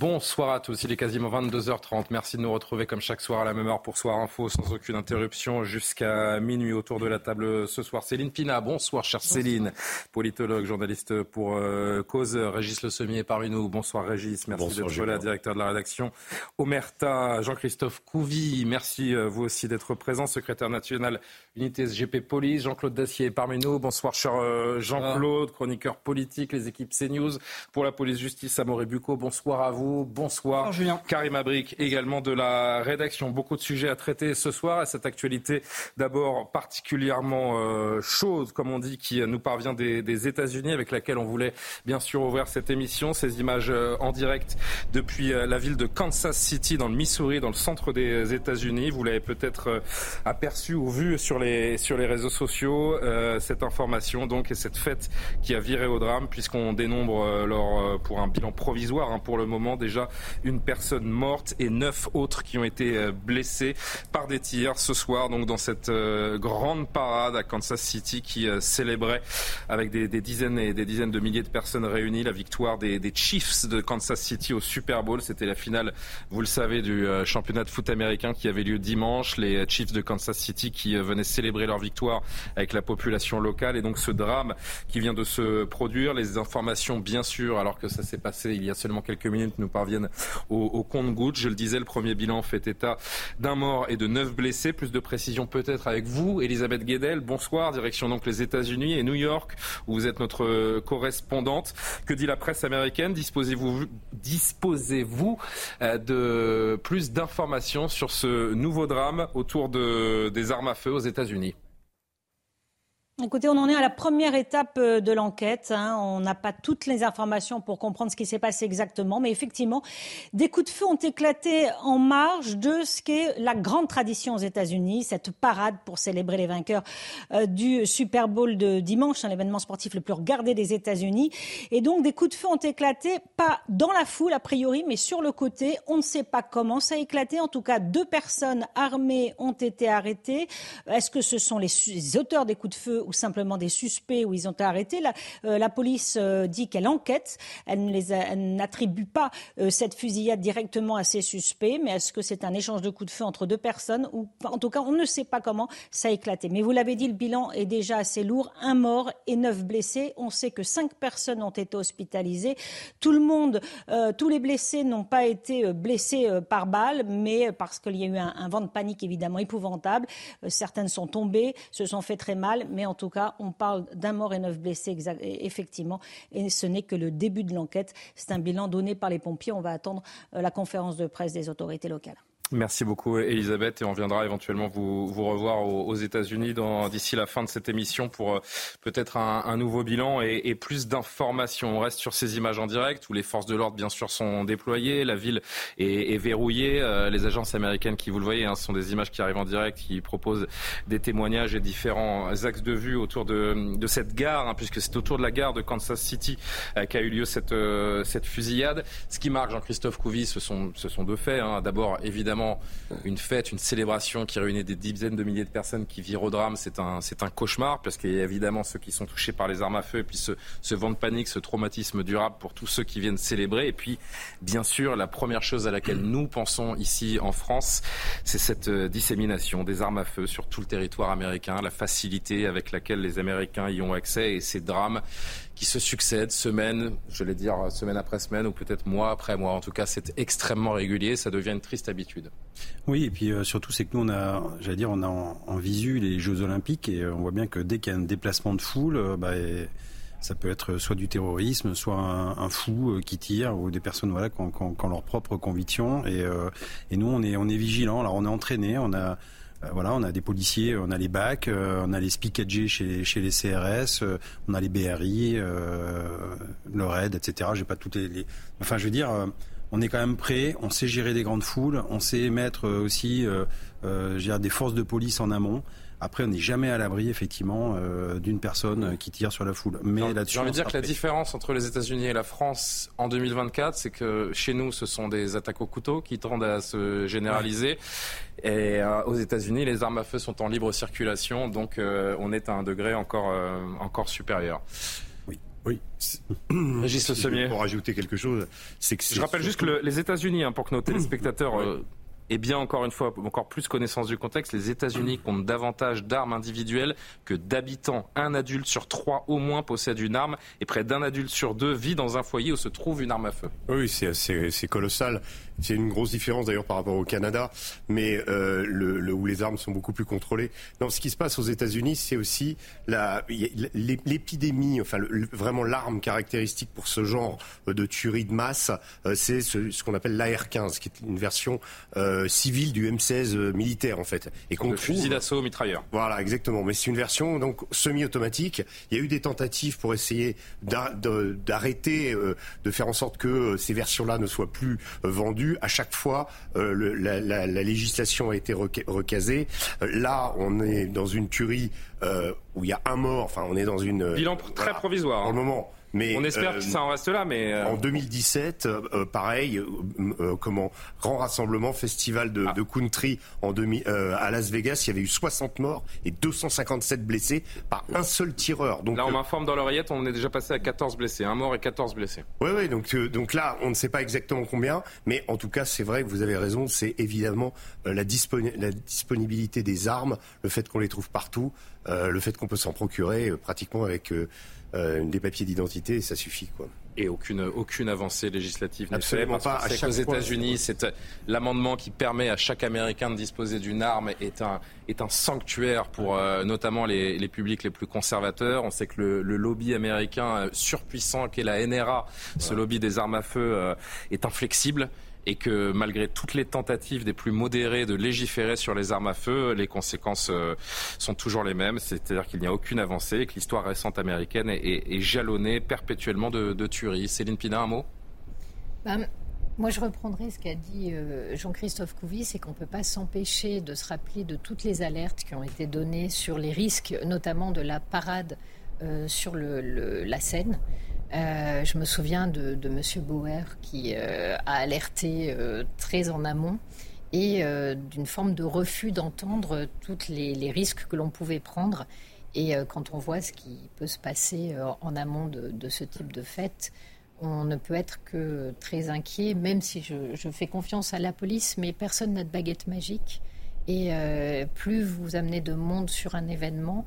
Bonsoir à tous, il est quasiment 22h30. Merci de nous retrouver comme chaque soir à la même heure pour Soir Info, sans aucune interruption, jusqu'à minuit autour de la table ce soir. Céline Pina, bonsoir chère Céline, politologue, journaliste pour euh, Cause. Régis Le Sommier est parmi nous. Bonsoir Régis, merci d'être là, directeur de la rédaction. Omerta, Jean-Christophe Couvi, merci euh, vous aussi d'être présent, secrétaire national unité SGP Police. Jean-Claude Dacier est parmi nous. Bonsoir cher euh, Jean-Claude, chroniqueur politique, les équipes CNews. Pour la police justice, Amoré Bucco, bonsoir à vous. Bonsoir. Julien. Karim Abric, également de la rédaction. Beaucoup de sujets à traiter ce soir. Et cette actualité, d'abord particulièrement euh, chaude, comme on dit, qui nous parvient des, des États-Unis, avec laquelle on voulait bien sûr ouvrir cette émission. Ces images euh, en direct depuis euh, la ville de Kansas City, dans le Missouri, dans le centre des États-Unis. Vous l'avez peut-être aperçu ou vu sur les, sur les réseaux sociaux, cette information donc et cette fête qui a viré au drame, puisqu'on dénombre leur, pour un bilan provisoire hein, pour le moment déjà une personne morte et neuf autres qui ont été euh, blessés par des tirs ce soir, donc dans cette euh, grande parade à Kansas City qui euh, célébrait avec des, dizaines et des dizaines de milliers de personnes réunies la victoire des, des, Chiefs de Kansas City au Super Bowl. C'était la finale, vous le savez, du championnat de foot américain qui avait lieu dimanche. Les Chiefs de Kansas City qui venaient célébrer leur victoire avec la population locale et donc ce drame qui vient de se produire. Les informations, bien sûr, alors que ça s'est passé il y a seulement quelques minutes, nous parviennent au, compte-gouttes. Je le disais, le premier bilan fait état d'un mort et de neuf blessés. Plus de précision peut-être avec vous, Elisabeth Guedel. Bonsoir, direction donc les États-Unis et New York, où vous êtes notre correspondante. Que dit la presse américaine? Disposez-vous disposez-vous de plus d'informations sur ce nouveau drame autour de, des armes à feu aux États-Unis? Écoutez, on en est à la première étape de l'enquête. Hein. On n'a pas toutes les informations pour comprendre ce qui s'est passé exactement, mais effectivement, des coups de feu ont éclaté en marge de ce qu'est la grande tradition aux États-Unis, cette parade pour célébrer les vainqueurs euh, du Super Bowl de dimanche, hein, l'événement sportif le plus regardé des États-Unis. Et donc, des coups de feu ont éclaté, pas dans la foule a priori, mais sur le côté. On ne sait pas comment ça a éclaté. En tout cas, deux personnes armées ont été arrêtées. Est-ce que ce sont les auteurs des coups de feu ou simplement des suspects où ils ont été arrêtés. La, euh, la police euh, dit qu'elle enquête. Elle n'attribue pas euh, cette fusillade directement à ces suspects, mais est-ce que c'est un échange de coups de feu entre deux personnes ou en tout cas on ne sait pas comment ça a éclaté. Mais vous l'avez dit, le bilan est déjà assez lourd. Un mort et neuf blessés. On sait que cinq personnes ont été hospitalisées. Tout le monde, tous les blessés n'ont pas été blessés par balle, mais parce qu'il y a eu un, vent de panique évidemment épouvantable. Certaines sont tombées, se sont fait très mal, mais en cas, on parle d'un mort et neuf blessés, effectivement, et ce n'est que le début de l'enquête. C'est un bilan donné par les pompiers. On va attendre la conférence de presse des autorités locales. Merci beaucoup, Elisabeth. Et on viendra éventuellement vous, revoir aux, États-Unis d'ici la fin de cette émission pour euh, peut-être un, nouveau bilan et, plus d'informations. On reste sur ces images en direct où les forces de l'ordre, bien sûr, sont déployées. La ville est, verrouillée. Euh, les agences américaines qui, vous le voyez, hein, sont des images qui arrivent en direct, qui proposent des témoignages et différents axes de vue autour de, cette gare, hein, puisque c'est autour de la gare de Kansas City euh, qu'a eu lieu cette, fusillade. Ce qui marque Jean-Christophe Couvi, ce sont, ce sont deux faits. Hein. D'abord, évidemment, une fête, une célébration qui réunit des dizaines de milliers de personnes qui virent au drame. C'est un, c'est un cauchemar parce qu'il y a évidemment ceux qui sont touchés par les armes à feu et puis ce, ce vent de panique, ce traumatisme durable pour tous ceux qui viennent célébrer. Et puis, bien sûr, la première chose à laquelle nous pensons ici en France, c'est cette dissémination des armes à feu sur tout le territoire américain, la facilité avec laquelle les Américains y ont accès et ces drames qui se succèdent semaine, je vais dire semaine après semaine ou peut-être mois après mois. En tout cas, c'est extrêmement régulier. Ça devient une triste habitude. Oui, et puis euh, surtout, c'est que nous, on a, j'allais dire, on a en, visu les Jeux Olympiques et euh, on voit bien que dès qu'il y a un déplacement de foule, euh, bah, ça peut être soit du terrorisme, soit un, fou qui tire, ou des personnes voilà qui ont, qui ont, leur propre conviction. Et, et nous, on est, on est vigilants. Alors, on est entraîné, on a voilà, on a des policiers, on a les BAC, on a les SPICAG chez, chez les CRS, on a les BRI, le RAID, etc. J'ai pas toutes les, Enfin, je veux dire, on est quand même prêt, on sait gérer des grandes foules, on sait mettre aussi des forces de police en amont. Après, on n'est jamais à l'abri, effectivement, euh, d'une personne qui tire sur la foule. Mais là-dessus, j'ai envie de dire que la différence entre les États-Unis et la France en 2024, c'est que chez nous, ce sont des attaques au couteau qui tendent à se généraliser. Et euh, aux États-Unis, les armes à feu sont en libre circulation, donc euh, on est à un degré encore, encore supérieur. Oui. Oui. Régis Semier. Pour ajouter quelque chose, c'est que je rappelle juste que les États-Unis, hein, pour que nos téléspectateurs et bien encore une fois, encore plus connaissance du contexte, les États-Unis comptent davantage d'armes individuelles que d'habitants. Un adulte sur trois au moins possède une arme et près d'un adulte sur deux vit dans un foyer où se trouve une arme à feu. Oui, c'est colossal. C'est une grosse différence d'ailleurs par rapport au Canada, mais euh, le, où les armes sont beaucoup plus contrôlées. Non, ce qui se passe aux États-Unis, c'est aussi l'épidémie, enfin vraiment l'arme caractéristique pour ce genre de tuerie de masse, euh, c'est ce, qu'on appelle l'AR-15, qui est une version euh, civile du M16 militaire en fait, et qu'on fusil d'assaut mitrailleur. Voilà, exactement. Mais c'est une version donc semi-automatique. Il y a eu des tentatives pour essayer d'arrêter, de faire en sorte que ces versions-là ne soient plus vendues à chaque fois, euh, la, législation a été recasée. Euh, là, on est dans une tuerie euh, où il y a un mort. Enfin, on est dans une bilan très provisoire. Pour le moment. Mais, on espère que ça en reste là, mais en 2017, pareil, comment grand rassemblement, festival de, ah. de country en demi, à Las Vegas, il y avait eu 60 morts et 257 blessés par un seul tireur. Donc là, on m'informe dans l'oreillette, on est déjà passé à 14 blessés, un mort et 14 blessés. Oui, oui, donc donc là, on ne sait pas exactement combien, mais en tout cas, c'est vrai que vous avez raison, c'est évidemment la, la, disponibilité des armes, le fait qu'on les trouve partout, le fait qu'on peut s'en procurer pratiquement avec euh, des papiers d'identité, ça suffit. Quoi. Et aucune, aucune avancée législative n'est faite. Parce pas. Qu'aux États-Unis, c'est l'amendement qui permet à chaque Américain de disposer d'une arme est un, est un sanctuaire pour euh, notamment les, les, publics les plus conservateurs. On sait que le, le lobby américain euh, surpuissant qu'est la NRA, ce lobby des armes à feu, est inflexible et que malgré toutes les tentatives des plus modérés de légiférer sur les armes à feu, les conséquences euh, sont toujours les mêmes, c'est-à-dire qu'il n'y a aucune avancée et que l'histoire récente américaine est, jalonnée perpétuellement de, tueries. Céline Pina, un mot? Ben, Moi, je reprendrai ce qu'a dit euh, Jean-Christophe Couvi, c'est qu'on ne peut pas s'empêcher de se rappeler de toutes les alertes qui ont été données sur les risques, notamment de la parade euh, sur la Seine. Euh, je me souviens de, de M. Bauer qui euh, a alerté très en amont et d'une forme de refus d'entendre tous les, risques que l'on pouvait prendre. Et quand on voit ce qui peut se passer en amont de, ce type de fête, on ne peut être que très inquiet, même si je, fais confiance à la police, mais personne n'a de baguette magique. Et plus vous amenez de monde sur un événement,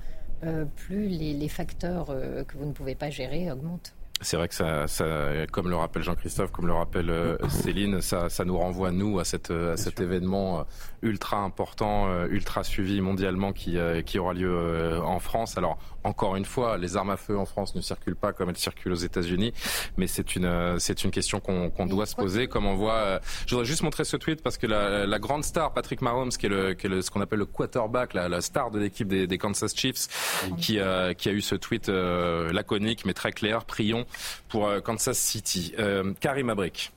plus les facteurs que vous ne pouvez pas gérer augmentent. C'est vrai que ça, ça, comme le rappelle Jean-Christophe, comme le rappelle euh, Céline, ça, ça, nous renvoie nous à, cette, à cet événement euh, ultra important, euh, ultra suivi mondialement qui, qui aura lieu en France. Alors encore une fois, les armes à feu en France ne circulent pas comme elles circulent aux États-Unis, mais c'est une c'est une question qu'on doit se poser. Comme on voit, je voudrais juste montrer ce tweet parce que la, la grande star Patrick Mahomes, qui est, le, qui est le, ce qu'on appelle le quarterback, la, la star de l'équipe des, des, Kansas Chiefs, qui, qui a eu ce tweet laconique mais très clair. Prions pour euh, Kansas City. Euh, Karim Abrik.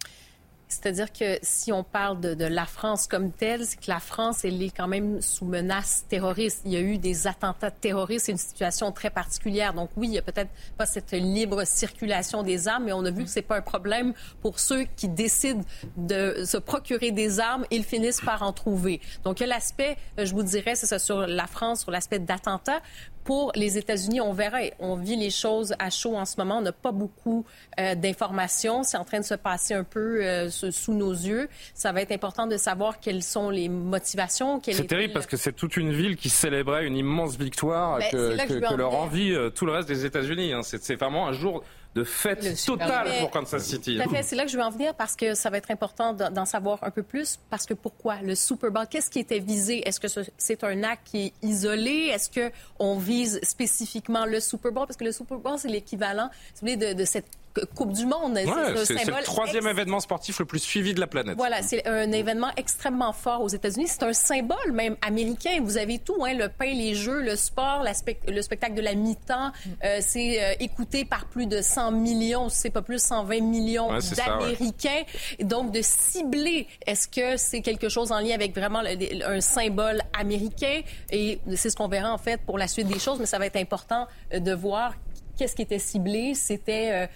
C'est-à-dire que si on parle de, la France comme telle, c'est que la France, elle est quand même sous menace terroriste. Il y a eu des attentats terroristes, c'est une situation très particulière. Donc oui, il n'y a peut-être pas cette libre circulation des armes, mais on a vu que c'est pas un problème pour ceux qui décident de se procurer des armes, ils finissent par en trouver. Donc il y l'aspect, je vous dirais, c'est ça sur la France, sur l'aspect d'attentat, pour les États-Unis, on verra. On vit les choses à chaud en ce moment. On n'a pas beaucoup euh, d'informations. C'est en train de se passer un peu euh, sous nos yeux. Ça va être important de savoir quelles sont les motivations. C'est terrible parce que c'est toute une ville qui célébrait une immense victoire ben, que, leur envie euh, tout le reste des États-Unis. Hein. C'est vraiment un jour de fête totale pour Kansas City. Tout à fait, c'est là que je veux en venir parce que ça va être important d'en savoir un peu plus. Parce que pourquoi le Super Bowl? Qu'est-ce qui était visé? Est-ce que c'est un acte qui est isolé? Est-ce que on vise spécifiquement le Super Bowl? Parce que le Super Bowl c'est l'équivalent, si vous voulez, de, cette Coupe du Monde. c'est le troisième événement sportif le plus suivi de la planète. Voilà, c'est un événement extrêmement fort aux États-Unis. C'est un symbole même américain. Vous avez tout, hein, le pain, les jeux, le sport, le spectacle de la mi-temps. Euh, c'est euh, écouté par plus de 100 millions, c'est pas plus 120 millions d'Américains. Donc de cibler, est-ce que c'est quelque chose en lien avec vraiment un symbole américain? Et c'est ce qu'on verra en fait pour la suite des choses, mais ça va être important euh, de voir qu'est-ce qui était ciblé? C'était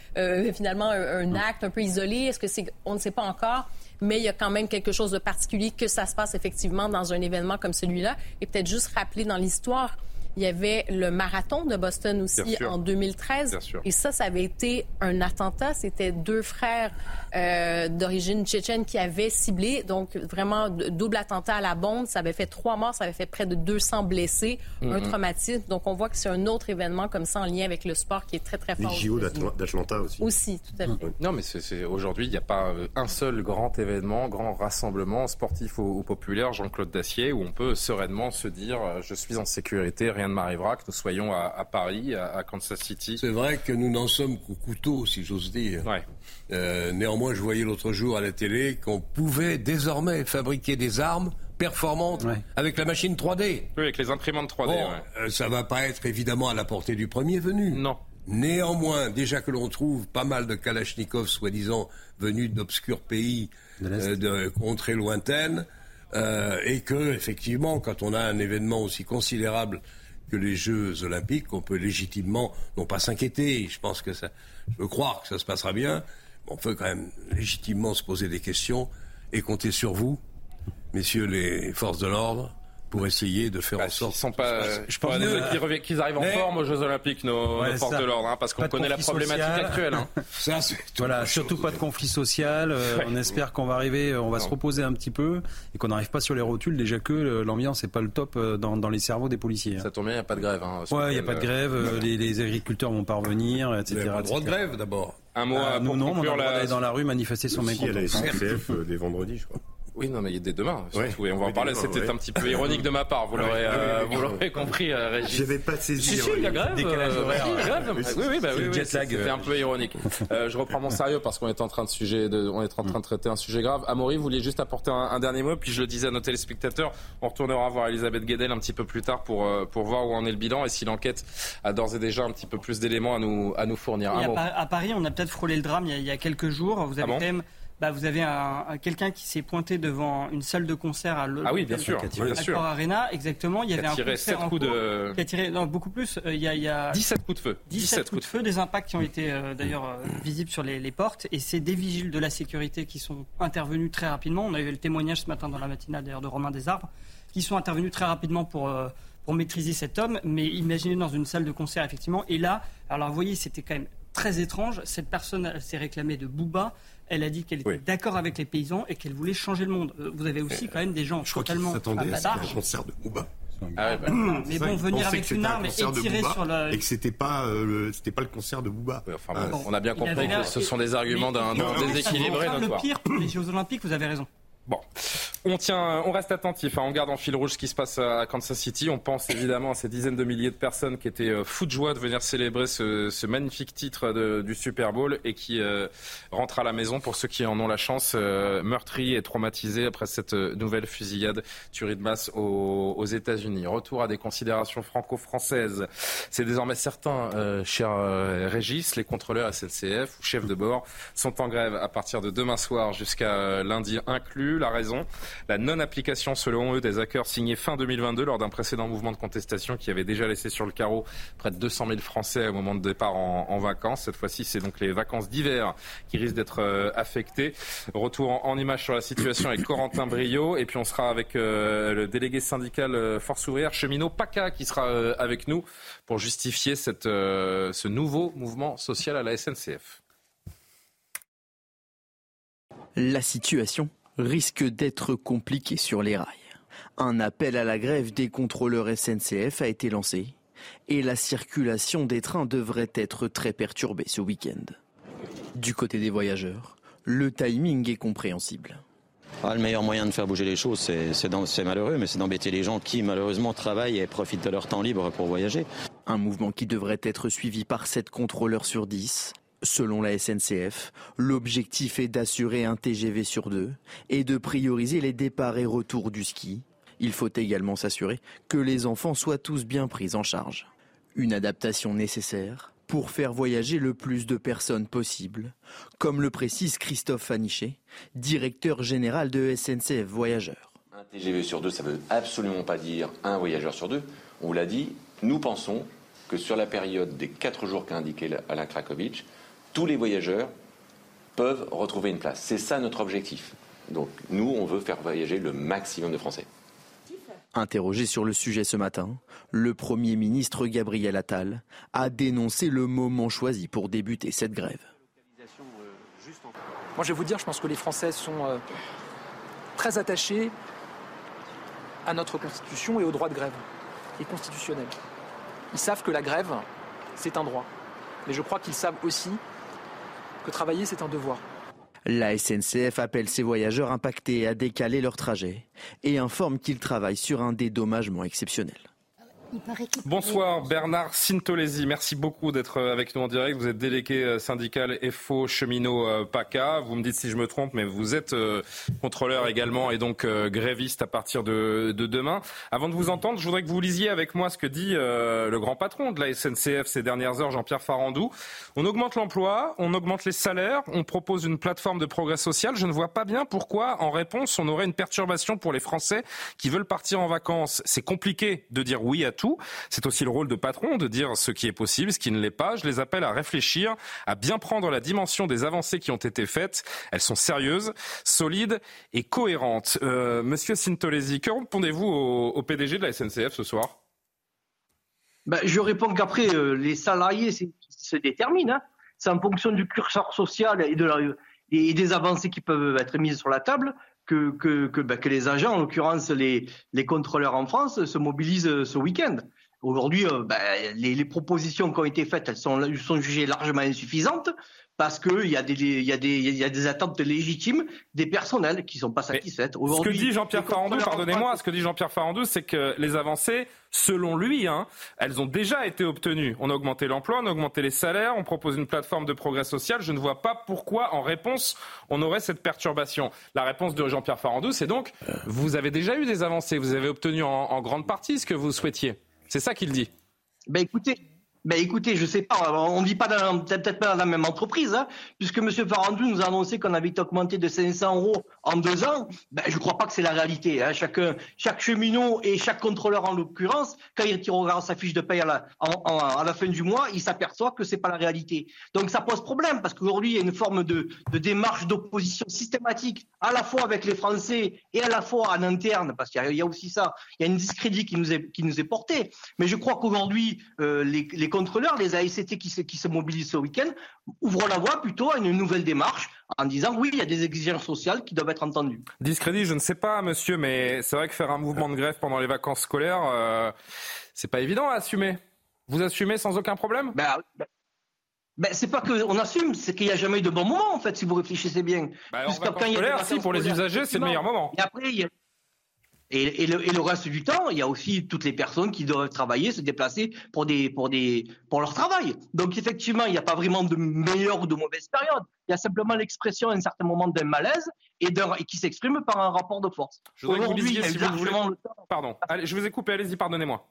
finalement un, acte un peu isolé? Est-ce que c'est On ne sait pas encore mais il y a quand même quelque chose de particulier que ça se passe effectivement dans un événement comme celui-là? Et peut-être juste rappeler dans l'histoire, il y avait le marathon de Boston aussi en 2013. Et ça, ça avait été un attentat. C'était deux frères euh, d'origine tchétchène qui avaient ciblé. Donc, vraiment, double attentat à la bombe. Ça avait fait trois morts. Ça avait fait près de 200 blessés. Un mm-hmm. traumatisme. Donc, on voit que c'est un autre événement comme ça en lien avec le sport qui est très, très fort. Les JO d'Atlanta aussi. Aussi, tout à fait. Non, mais c'est aujourd'hui, il n'y a pas euh, un seul grand événement, grand rassemblement sportif ou, populaire, Jean-Claude Dacier, où on peut sereinement se dire euh, je suis en sécurité, rien ne m'arrivera, que nous soyons à, Paris, à, Kansas City. C'est vrai que nous n'en sommes qu'au couteau, si j'ose dire. Euh, néanmoins, je voyais l'autre jour à la télé qu'on pouvait désormais fabriquer des armes performantes avec la machine 3D. Oui, avec les imprimantes 3D. Bon, euh, ça va pas être évidemment à la portée du premier venu. Non. Néanmoins, déjà que l'on trouve pas mal de Kalachnikov, soi-disant venus d'obscurs pays, euh, de contrées lointaines, et que effectivement, quand on a un événement aussi considérable que les Jeux Olympiques, on peut légitimement, non pas s'inquiéter, je pense que ça, je veux croire que ça se passera bien, mais on peut quand même légitimement se poser des questions et compter sur vous, messieurs les forces de l'ordre, pour essayer de faire bah, en sorte. Ils sont pas, je pense qu'ils arrivent en forme aux Jeux Olympiques, nos, forces de l'ordre, hein, parce qu'on connaît la problématique actuelle. Hein. Ça, voilà, surtout pas de conflit social. Euh, on espère qu'on va arriver, euh, on va se reposer un petit peu et qu'on n'arrive pas sur les rotules. Déjà que euh, l'ambiance n'est pas le top dans, dans, les cerveaux des policiers. Hein. Ça tombe bien, il n'y a pas de grève. Hein, ouais, il n'y a pas de grève. les, les, agriculteurs vont pas revenir, etc. Il droit de grève d'abord. Un mot ah, pour non, conclure on la... dans la rue manifester son mécontentement. Il y a la SNCF des vendredis, je crois. Oui, non, mais il dès demain. Surtout, et on va en parler. C'était un petit peu ironique de ma part. Vous l'aurez, euh, vous l'aurez compris, euh, Régis. Je vais pas saisi. Si, si, la grève. Décalage euh, horaire. Oui, oui, bah, oui, oui C'était un peu ironique. Euh, je reprends mon sérieux parce qu'on est en train de sujet, de, on est en train de traiter un sujet grave. Amaury, vous vouliez juste apporter un, dernier mot, puis je le disais à nos téléspectateurs, on retournera voir Elisabeth Guedel un petit peu plus tard pour pour voir où en est le bilan et si l'enquête a d'ores et déjà un petit peu plus d'éléments à nous à nous fournir. à, Paris, on a peut-être frôlé le drame il y a, quelques jours. Vous avez ah quand même bah, vous avez un, quelqu'un qui s'est pointé devant une salle de concert à Ah oui, bien sûr, bien sûr. Arena, exactement. Il y avait a tiré un 7 coups de... Qui a tiré non, beaucoup plus. Euh, il, y a, il y a 17 coups de feu. 17, coups de feu, des impacts qui ont été euh, d'ailleurs euh, visibles sur les, les, portes. Et c'est des vigiles de la sécurité qui sont intervenus très rapidement. On a eu le témoignage ce matin dans la matinale d'ailleurs de Romain Desarbres, qui sont intervenus très rapidement pour pour maîtriser cet homme. Mais imaginez dans une salle de concert, effectivement. Et là, alors vous voyez, c'était quand même très étrange. Cette personne s'est réclamée de Booba. Elle a dit qu'elle était d'accord avec les paysans et qu'elle voulait changer le monde. Euh, vous avez aussi quand même des gens je totalement crois à un concert de Booba. Ah bah. mais bon, venir avec une arme et tirer sur la... Et que c'était pas, euh, c'était pas le concert de Booba. enfin, ah. On a bien compris que ce sont des arguments d'un déséquilibré. Le pire pour les Jeux Olympiques, vous avez raison. Bon, on reste attentif. Hein. On garde en fil rouge ce qui se passe à Kansas City. On pense évidemment à ces dizaines de milliers de personnes qui étaient euh, fous de joie de venir célébrer ce, magnifique titre du Super Bowl et qui euh, rentrent à la maison pour ceux qui en ont la chance, euh, meurtris et traumatisés après cette nouvelle fusillade tuerie de masse aux, États-Unis. Retour à des considérations franco-françaises. C'est désormais certain, cher Régis, les contrôleurs SNCF ou chefs de bord sont en grève à partir de demain soir jusqu'à lundi inclus. La raison, la non-application selon eux des accords signés fin 2022 lors d'un précédent mouvement de contestation qui avait déjà laissé sur le carreau près de 200 000 Français au moment de départ en, vacances. Cette fois-ci, c'est donc les vacances d'hiver qui risquent d'être euh, affectées. Retour en, image sur la situation avec Corentin Brio et puis on sera avec euh, le délégué syndical euh, Force ouvrière cheminot PACA qui sera avec nous pour justifier ce nouveau mouvement social à la SNCF. La situation risque d'être compliqué sur les rails. Un appel à la grève des contrôleurs SNCF a été lancé et la circulation des trains devrait être très perturbée ce week-end. Du côté des voyageurs, le timing est compréhensible. Ah, le meilleur moyen de faire bouger les choses, c'est malheureux, mais c'est d'embêter les gens qui malheureusement travaillent et profitent de leur temps libre pour voyager. Un mouvement qui devrait être suivi par 7 contrôleurs sur 10 Selon la SNCF, l'objectif est d'assurer un TGV sur deux et de prioriser les départs et retours du ski. Il faut également s'assurer que les enfants soient tous bien pris en charge. Une adaptation nécessaire pour faire voyager le plus de personnes possible, comme le précise Christophe Fanichet, directeur général de SNCF Voyageurs. Un TGV sur deux, ça ne veut absolument pas dire un voyageur sur deux. On vous l'a dit, nous pensons que sur la période des quatre jours qu'a indiqué Alain Krakowicz, tous les voyageurs peuvent retrouver une place. C'est ça notre objectif. Donc nous, on veut faire voyager le maximum de Français. Interrogé sur le sujet ce matin, le Premier ministre Gabriel Attal a dénoncé le moment choisi pour débuter cette grève. Moi, je vais vous dire, je pense que les Français sont euh, très attachés à notre Constitution et au droit de grève, et constitutionnel. Ils savent que la grève, c'est un droit. Mais je crois qu'ils savent aussi travailler, c'est un devoir. La SNCF appelle ses voyageurs impactés à décaler leur trajet et informe qu'ils travaillent sur un dédommagement exceptionnel. Bonsoir Bernard Sintolesi, merci beaucoup d'être euh, avec nous en direct. Vous êtes délégué euh, syndical FO cheminot euh, PACA. Vous me dites si je me trompe, mais vous êtes contrôleur également et donc gréviste à partir de, demain. Avant de vous entendre, je voudrais que vous lisiez avec moi ce que dit le grand patron de la SNCF ces dernières heures, Jean-Pierre Farandou. On augmente l'emploi, on augmente les salaires, on propose une plateforme de progrès social. Je ne vois pas bien pourquoi, en réponse, on aurait une perturbation pour les Français qui veulent partir en vacances. C'est compliqué de dire oui à c'est aussi le rôle de patron de dire ce qui est possible, ce qui ne l'est pas. Je les appelle à réfléchir, à bien prendre la dimension des avancées qui ont été faites. Elles sont sérieuses, solides et cohérentes. Euh, Monsieur Sintolesi, que répondez-vous au, PDG de la SNCF ce soir? Ben, Je réponds qu'après, euh, les salariés se déterminent. Hein. C'est en fonction du curseur social et, de et des avancées qui peuvent être mises sur la table que, que, que, les agents, en l'occurrence les, contrôleurs en France, se mobilisent ce week-end. Aujourd'hui, euh, ben, les, propositions qui ont été faites, elles sont jugées largement insuffisantes parce qu'il y, a des, y, a des, y a des attentes légitimes des personnels qui ne sont pas satisfaites. Ce que dit Jean-Pierre Farandou, pardonnez-moi, ce que dit Jean-Pierre Farandou, c'est que les avancées, selon lui, hein, elles ont déjà été obtenues. On a augmenté l'emploi, on a augmenté les salaires, on propose une plateforme de progrès social. Je ne vois pas pourquoi, en réponse, on aurait cette perturbation. La réponse de Jean-Pierre Farandou, c'est donc, vous avez déjà eu des avancées, vous avez obtenu en, en grande partie ce que vous souhaitiez. C'est ça qu'il dit. Ben écoutez, ben écoutez, je sais pas, on ne vit pas peut-être pas dans la même entreprise, hein, puisque M. Farandou nous a annoncé qu'on avait augmenté de 500 euros en deux ans. Ben, je ne crois pas que c'est la réalité. Hein. Chaque, chaque cheminot et chaque contrôleur en l'occurrence, quand il regarde sa fiche de paye à la, à la fin du mois, il s'aperçoit que c'est pas la réalité. Donc ça pose problème, parce qu'aujourd'hui, il y a une forme de, de démarche d'opposition systématique, à la fois avec les Français et à la fois en interne, parce qu'il y, y, a aussi ça, il y a une discrédit qui nous est, qui nous est porté. Mais je crois qu'aujourd'hui, euh, les, les contrôleurs, les AICT qui se, qui se mobilisent ce week-end, ouvrent la voie plutôt à une nouvelle démarche en disant oui, il y a des exigences sociales qui doivent être entendues. Discrédit, je ne sais pas, monsieur, mais c'est vrai que faire un mouvement de grève pendant les vacances scolaires, euh, c'est pas évident à assumer. Vous assumez sans aucun problème? Ben, ben, ben c'est pas qu'on assume, c'est qu'il n'y a jamais eu de bon moment, en fait, si vous réfléchissez bien. Ben, en vacances scolaires, si, pour les usagers, c'est le meilleur moment. Et après, il y a, et, le, reste du temps, il y a aussi toutes les personnes qui doivent travailler, se déplacer pour des pour des pour leur travail. Donc effectivement, il n'y a pas vraiment de meilleure ou de mauvaise période. Il y a simplement l'expression à un certain moment d'un malaise et, et qui s'exprime par un rapport de force. Si vous voulez. Pardon, allez, je vous ai coupé, allez-y, pardonnez-moi.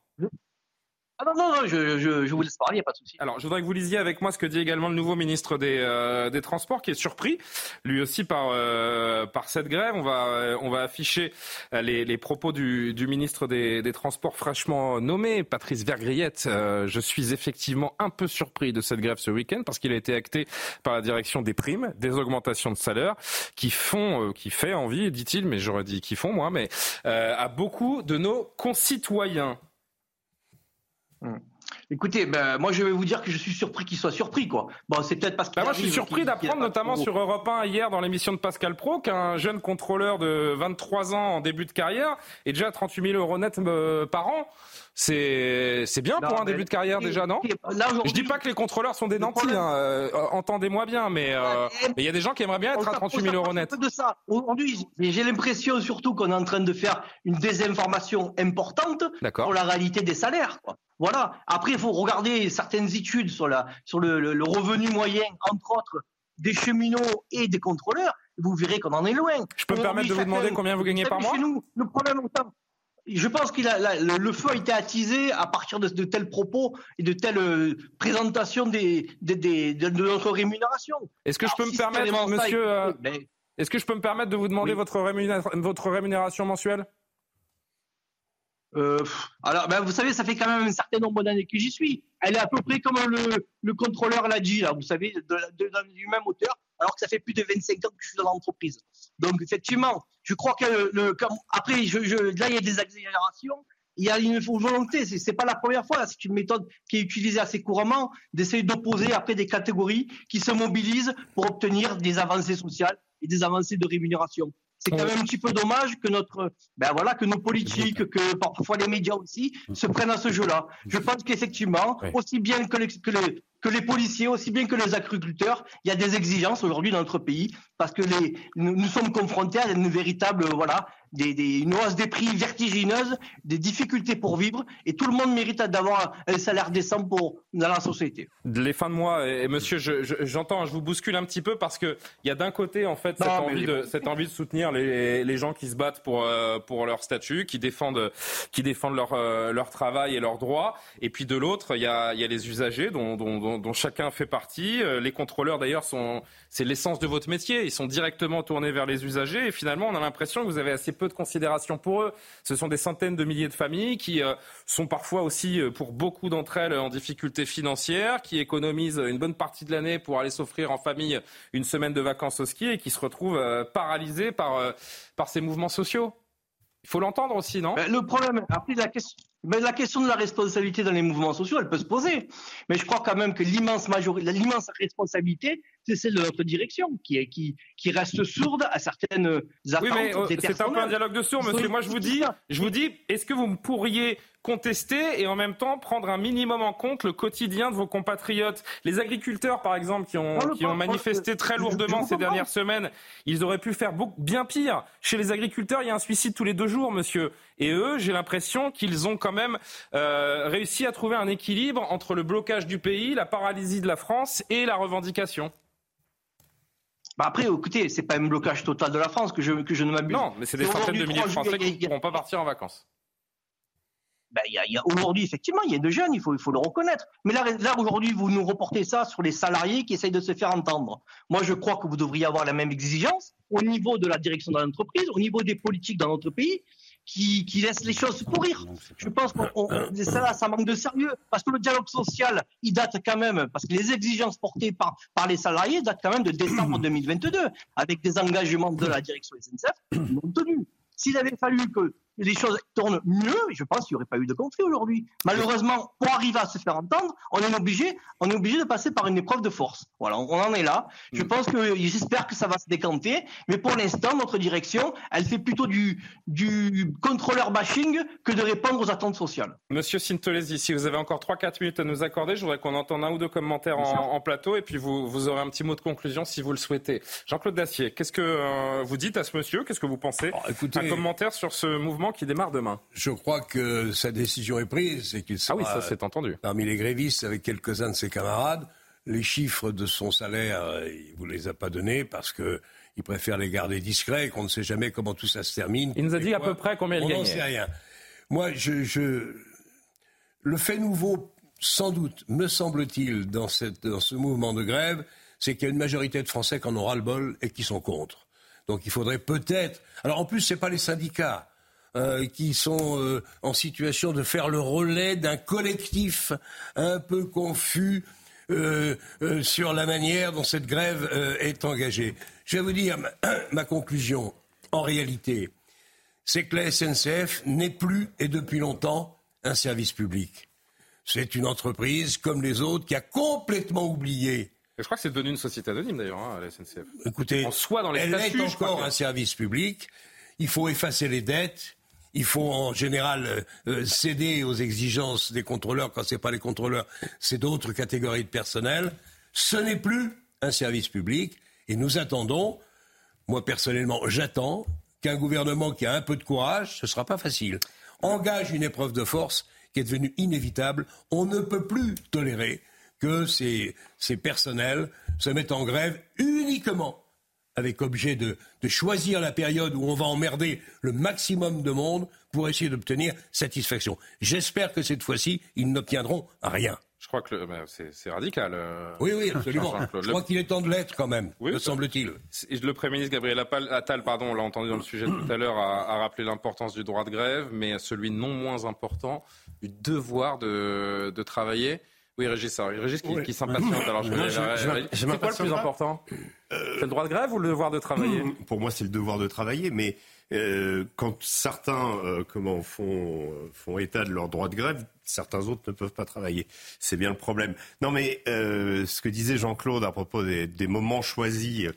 Ah non, non, non, je, je, je vous laisse parler, il a pas de souci. Alors, je voudrais que vous lisiez avec moi ce que dit également le nouveau ministre des, euh, des Transports, qui est surpris, lui aussi, par, euh, par cette grève. On va, euh, on va afficher les, les propos du, du ministre des, des, Transports fraîchement nommé, Patrice Vergriette. je suis effectivement un peu surpris de cette grève ce week-end, parce qu'il a été acté par la direction des primes, des augmentations de salaire, qui font, qui fait envie, dit-il, mais j'aurais dit qui font, moi, mais à beaucoup de nos concitoyens. Hmm. Écoutez, ben, moi je vais vous dire que je suis surpris qu'il soit surpris, quoi. Bon, c'est peut-être parce que. Ben, moi, je suis surpris d'apprendre, notamment sur Europe 1 hier dans l'émission de Pascal Pro, qu'un jeune contrôleur de 23 ans en début de carrière est déjà à 38 000 euros net par an. C'est c'est bien pour un début de carrière déjà, non Je dis pas que les contrôleurs sont des nantis, hein, euh, entendez-moi bien, mais euh, il y a des gens qui aimeraient bien être à 38 000 euros net. De ça. Aujourd'hui, j'ai l'impression surtout qu'on est en train de faire une désinformation importante pour la réalité des salaires. Quoi. Voilà. Après, il faut regarder certaines études sur, la, sur le, le, revenu moyen, entre autres, des cheminots et des contrôleurs. Vous verrez qu'on en est loin. Je peux me permettre de vous demander combien vous gagnez par mois chez nous, le problème, je pense que le, feu a été attisé à partir de, tels propos et de telles euh, présentations des, de, notre rémunération. Est-ce que je peux me permettre, monsieur, euh, est-ce que je peux me permettre de vous demander votre, votre rémunération mensuelle? Euh, alors, ben, vous savez, ça fait quand même un certain nombre d'années que j'y suis. Elle est à peu près comme le, le contrôleur l'a dit, là, vous savez, de, du même hauteur, alors que ça fait plus de 25 ans que je suis dans l'entreprise. Donc, effectivement, je crois que le, après, je, je, là, il y a des accélérations. Il y a une volonté, c'est pas la première fois, c'est une méthode qui est utilisée assez couramment, d'essayer d'opposer après des catégories qui se mobilisent pour obtenir des avancées sociales et des avancées de rémunération c'est quand même un petit peu dommage que notre, ben voilà, que nos politiques, que parfois les médias aussi se prennent à ce jeu-là. Je pense qu'effectivement, aussi bien que les, que les, que les policiers, aussi bien que les agriculteurs, il y a des exigences aujourd'hui dans notre pays parce que les, nous, sommes confrontés à une véritable, voilà, des, des, une hausse des prix vertigineuse, des difficultés pour vivre, et tout le monde mérite d'avoir un salaire décent pour dans la société. Les fins de mois, et, monsieur, j'entends, je, je, vous bouscule un petit peu parce que il y a d'un côté en fait cette, envie de, cette envie de soutenir les, les gens qui se battent pour euh, pour leur statut, qui défendent qui défendent leur euh, leur travail et leurs droits, et puis de l'autre il y a il y a les usagers dont, dont, dont chacun fait partie. Euh, les contrôleurs d'ailleurs sont c'est l'essence de votre métier, ils sont directement tournés vers les usagers, et finalement on a l'impression que vous avez assez peu de considération pour eux. Ce sont des centaines de milliers de familles qui euh, sont parfois aussi, euh, pour beaucoup d'entre elles, en difficulté financière, qui économisent une bonne partie de l'année pour aller s'offrir en famille une semaine de vacances au ski et qui se retrouvent euh, paralysées par, par ces mouvements sociaux. Il faut l'entendre aussi, non? Ben, Le problème, après la question, mais la question de la responsabilité dans les mouvements sociaux, elle peut se poser. Mais je crois quand même que l'immense majorité, l'immense responsabilité, c'est celle de notre direction, qui, est, qui, qui reste sourde à certaines attentes oui, mais, euh, C'est un peu un dialogue de sourds, monsieur. Moi, je vous dis, je vous dis, est-ce que vous pourriez contester et en même temps prendre un minimum en compte le quotidien de vos compatriotes? Les agriculteurs, par exemple, qui ont, qui ont manifesté très lourdement ces dernières semaines, ils auraient pu faire beaucoup, bien pire. Chez les agriculteurs, il y a un suicide tous les deux jours, monsieur. Et eux, j'ai l'impression qu'ils ont quand même euh, réussi à trouver un équilibre entre le blocage du pays, la paralysie de la France et la revendication. Bah après, écoutez, c'est pas un blocage total de la France que je, que je ne m'abuse. Non, mais c'est des centaines de milliers de Français qui ne pourront pas partir en vacances ben, y a, y a, aujourd'hui, effectivement, il y a de jeunes, il faut, il faut le reconnaître. Mais là, là aujourd'hui, vous nous reportez ça sur les salariés qui essayent de se faire entendre. Moi, je crois que vous devriez avoir la même exigence au niveau de la direction de l'entreprise, au niveau des politiques dans notre pays, qui, qui laissent les choses pourrir. Je pense que ça, ça manque de sérieux. Parce que le dialogue social, il date quand même, parce que les exigences portées par, par les salariés datent quand même de décembre 2022, avec des engagements de la direction SNCF non tenus. S'il avait fallu que les choses tournent mieux, je pense qu'il n'y aurait pas eu de conflit aujourd'hui. Malheureusement, pour arriver à se faire entendre, on est obligé, on est obligé de passer par une épreuve de force. Voilà, on en est là. Je mm. pense que, j'espère que ça va se décanter, mais pour l'instant, notre direction, elle fait plutôt du, du contrôleur bashing que de répondre aux attentes sociales. Monsieur Sintolesi, si vous avez encore 3-4 minutes à nous accorder, je voudrais qu'on entende un ou deux commentaires en, plateau, et puis vous, vous aurez un petit mot de conclusion si vous le souhaitez. Jean-Claude Dacier, qu'est-ce que euh, vous dites à ce monsieur? Qu'est-ce que vous pensez Un commentaire sur ce mouvement qui démarre demain. Je crois que sa décision est prise et qu'il sera ah oui, ça c'est entendu. parmi les grévistes avec quelques-uns de ses camarades. Les chiffres de son salaire, il vous les a pas donnés parce que il préfère les garder discrets, qu'on ne sait jamais comment tout ça se termine. Il nous a dit à peu près combien il gagnait. On n'en sait rien. Moi, je, je, le fait nouveau, sans doute, me semble-t-il, dans, cette, dans ce mouvement de grève, c'est qu'il y a une majorité de Français qui en ont ras-le-bol et qui sont contre. Donc il faudrait peut-être. Alors en plus, ce n'est pas les syndicats. Euh, qui sont euh, en situation de faire le relais d'un collectif un peu confus euh, sur la manière dont cette grève est engagée. Je vais vous dire ma, conclusion. En réalité, c'est que la SNCF n'est plus et depuis longtemps un service public. C'est une entreprise comme les autres qui a complètement oublié je crois que c'est devenu une société anonyme d'ailleurs, hein, la SNCF. Écoutez, en soi, dans les elle est encore un service public. Il faut effacer les dettes. Il faut en général euh, euh, céder aux exigences des contrôleurs. Quand ce n'est pas les contrôleurs, c'est d'autres catégories de personnel. Ce n'est plus un service public. Et nous attendons, moi personnellement, j'attends qu'un gouvernement qui a un peu de courage, ce ne sera pas facile, engage une épreuve de force qui est devenu inévitable. On ne peut plus tolérer que ces personnels se mettent en grève uniquement avec objet de, de, choisir la période où on va emmerder le maximum de monde pour essayer d'obtenir satisfaction. J'espère que cette fois-ci, ils n'obtiendront rien. Je crois que ben, c'est radical. Euh, oui, oui, absolument. Je crois qu'il est temps de l'être quand même, me semble-t-il. Le Premier ministre Gabriel Attal, pardon, on l'a entendu dans le sujet tout à l'heure, a, a, rappelé l'importance du droit de grève, mais celui non moins important du devoir de, de travailler. Oui, Régis, Régis qui, qui s'impatiente. Alors, je, c'est quoi le plus important euh, C'est le droit de grève ou le devoir de travailler Pour moi, c'est le devoir de travailler, mais euh, quand certains euh, comment font, font état de leur droit de grève, certains autres ne peuvent pas travailler. C'est bien le problème. Non, mais ce que disait Jean-Claude à propos des, des moments choisis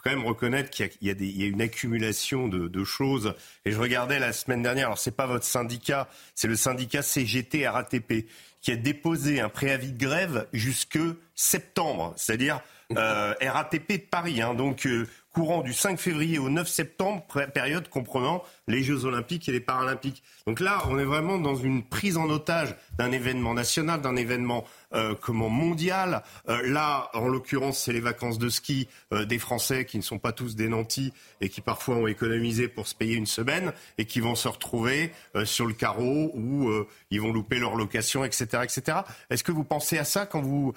faut quand même reconnaître qu'il y, y, y, a une accumulation de, de, choses. Et je regardais la semaine dernière, alors c'est pas votre syndicat, c'est le syndicat CGT RATP qui a déposé un préavis de grève jusque septembre, c'est-à-dire euh, RATP de Paris, hein, donc euh, courant du 5 février au 9 septembre, période comprenant les Jeux Olympiques et les Paralympiques. Donc là, on est vraiment dans une prise en otage d'un événement national, d'un événement euh, comment mondial. Euh, là, en l'occurrence, c'est les vacances de ski euh, des Français qui ne sont pas tous des nantis et qui parfois ont économisé pour se payer une semaine et qui vont se retrouver euh, sur le carreau où ils vont louper leur location, etc., etc. Est-ce que vous pensez à ça quand vous,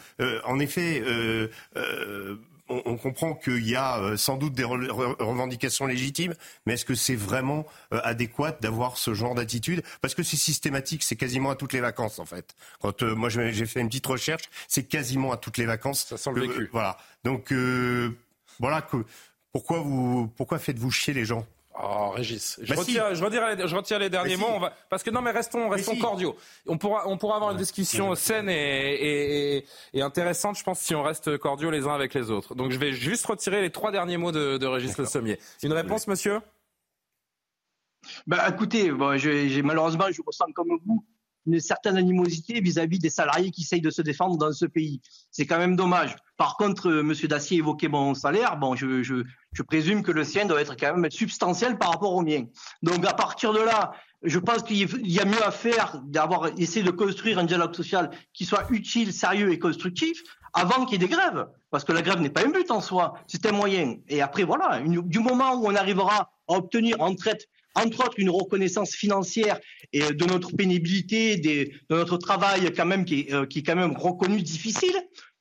en effet on, on, comprend qu'il y a euh, sans doute des revendications légitimes, mais est-ce que c'est vraiment euh, adéquat d'avoir ce genre d'attitude? Parce que c'est systématique, c'est quasiment à toutes les vacances en fait. Quand euh, moi j'ai fait une petite recherche, c'est quasiment à toutes les vacances. Ça sent le vécu. voilà. Donc voilà que pourquoi vous pourquoi faites-vous chier les gens? Oh, Régis, je, bah retire, si. je, retire les, je, retire, les, derniers bah mots. Si. On va, parce que non, mais restons, restons cordiaux. On pourra, on pourra avoir une discussion saine et, et, et, et, intéressante, je pense, si on reste cordiaux les uns avec les autres. Donc, je vais juste retirer les trois derniers mots de, de Régis Le Sommier. Une réponse, monsieur? Bah, écoutez, bon, j'ai malheureusement, je ressens comme vous une certaine animosité vis-à-vis -vis des salariés qui essayent de se défendre dans ce pays. C'est quand même dommage. Par contre, euh, Monsieur Dacier évoquait mon salaire. Bon, je, présume que le sien doit être quand même substantiel par rapport au mien. Donc, à partir de là, je pense qu'il y a mieux à faire d'avoir essayé de construire un dialogue social qui soit utile, sérieux et constructif avant qu'il y ait des grèves. Parce que la grève n'est pas un but en soi, c'est un moyen. Et après, voilà, du moment où on arrivera à obtenir en traite entre autres une reconnaissance financière et de notre pénibilité, des, de notre travail quand même qui est, euh, qui est quand même reconnu difficile,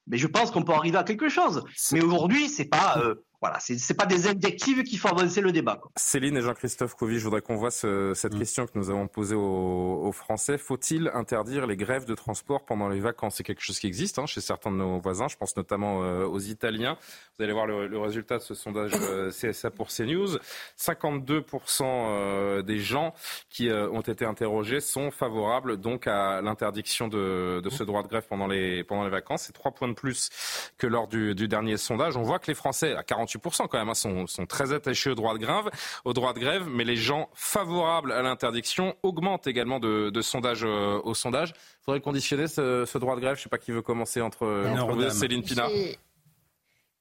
mais je pense qu'on peut arriver à quelque chose. Mais aujourd'hui, c'est pas euh, voilà, c'est n'est pas des adjectifs qui font avancer le débat. Quoi. Céline et Jean-Christophe Couvi, je voudrais qu'on voit ce, cette mmh. question que nous avons posée aux, aux Français. Faut-il interdire les grèves de transport pendant les vacances? C'est quelque chose qui existe hein, chez certains de nos voisins. Je pense notamment euh, aux Italiens. Vous allez voir le, le résultat de ce sondage euh, CSA pour CNews. 52% euh, des gens qui euh, ont été interrogés sont favorables donc à l'interdiction de, de, ce droit de grève pendant les, pendant les vacances. C'est trois points de plus que lors du, du dernier sondage. On voit que les Français, à 40% quand même, hein, sont, sont, très attachés au droit de grève, au droit de grève, mais les gens favorables à l'interdiction augmentent également de, de sondage euh, au sondage. Il faudrait conditionner ce, ce, droit de grève. Je ne sais pas qui veut commencer entre, entre vous, Céline Pina.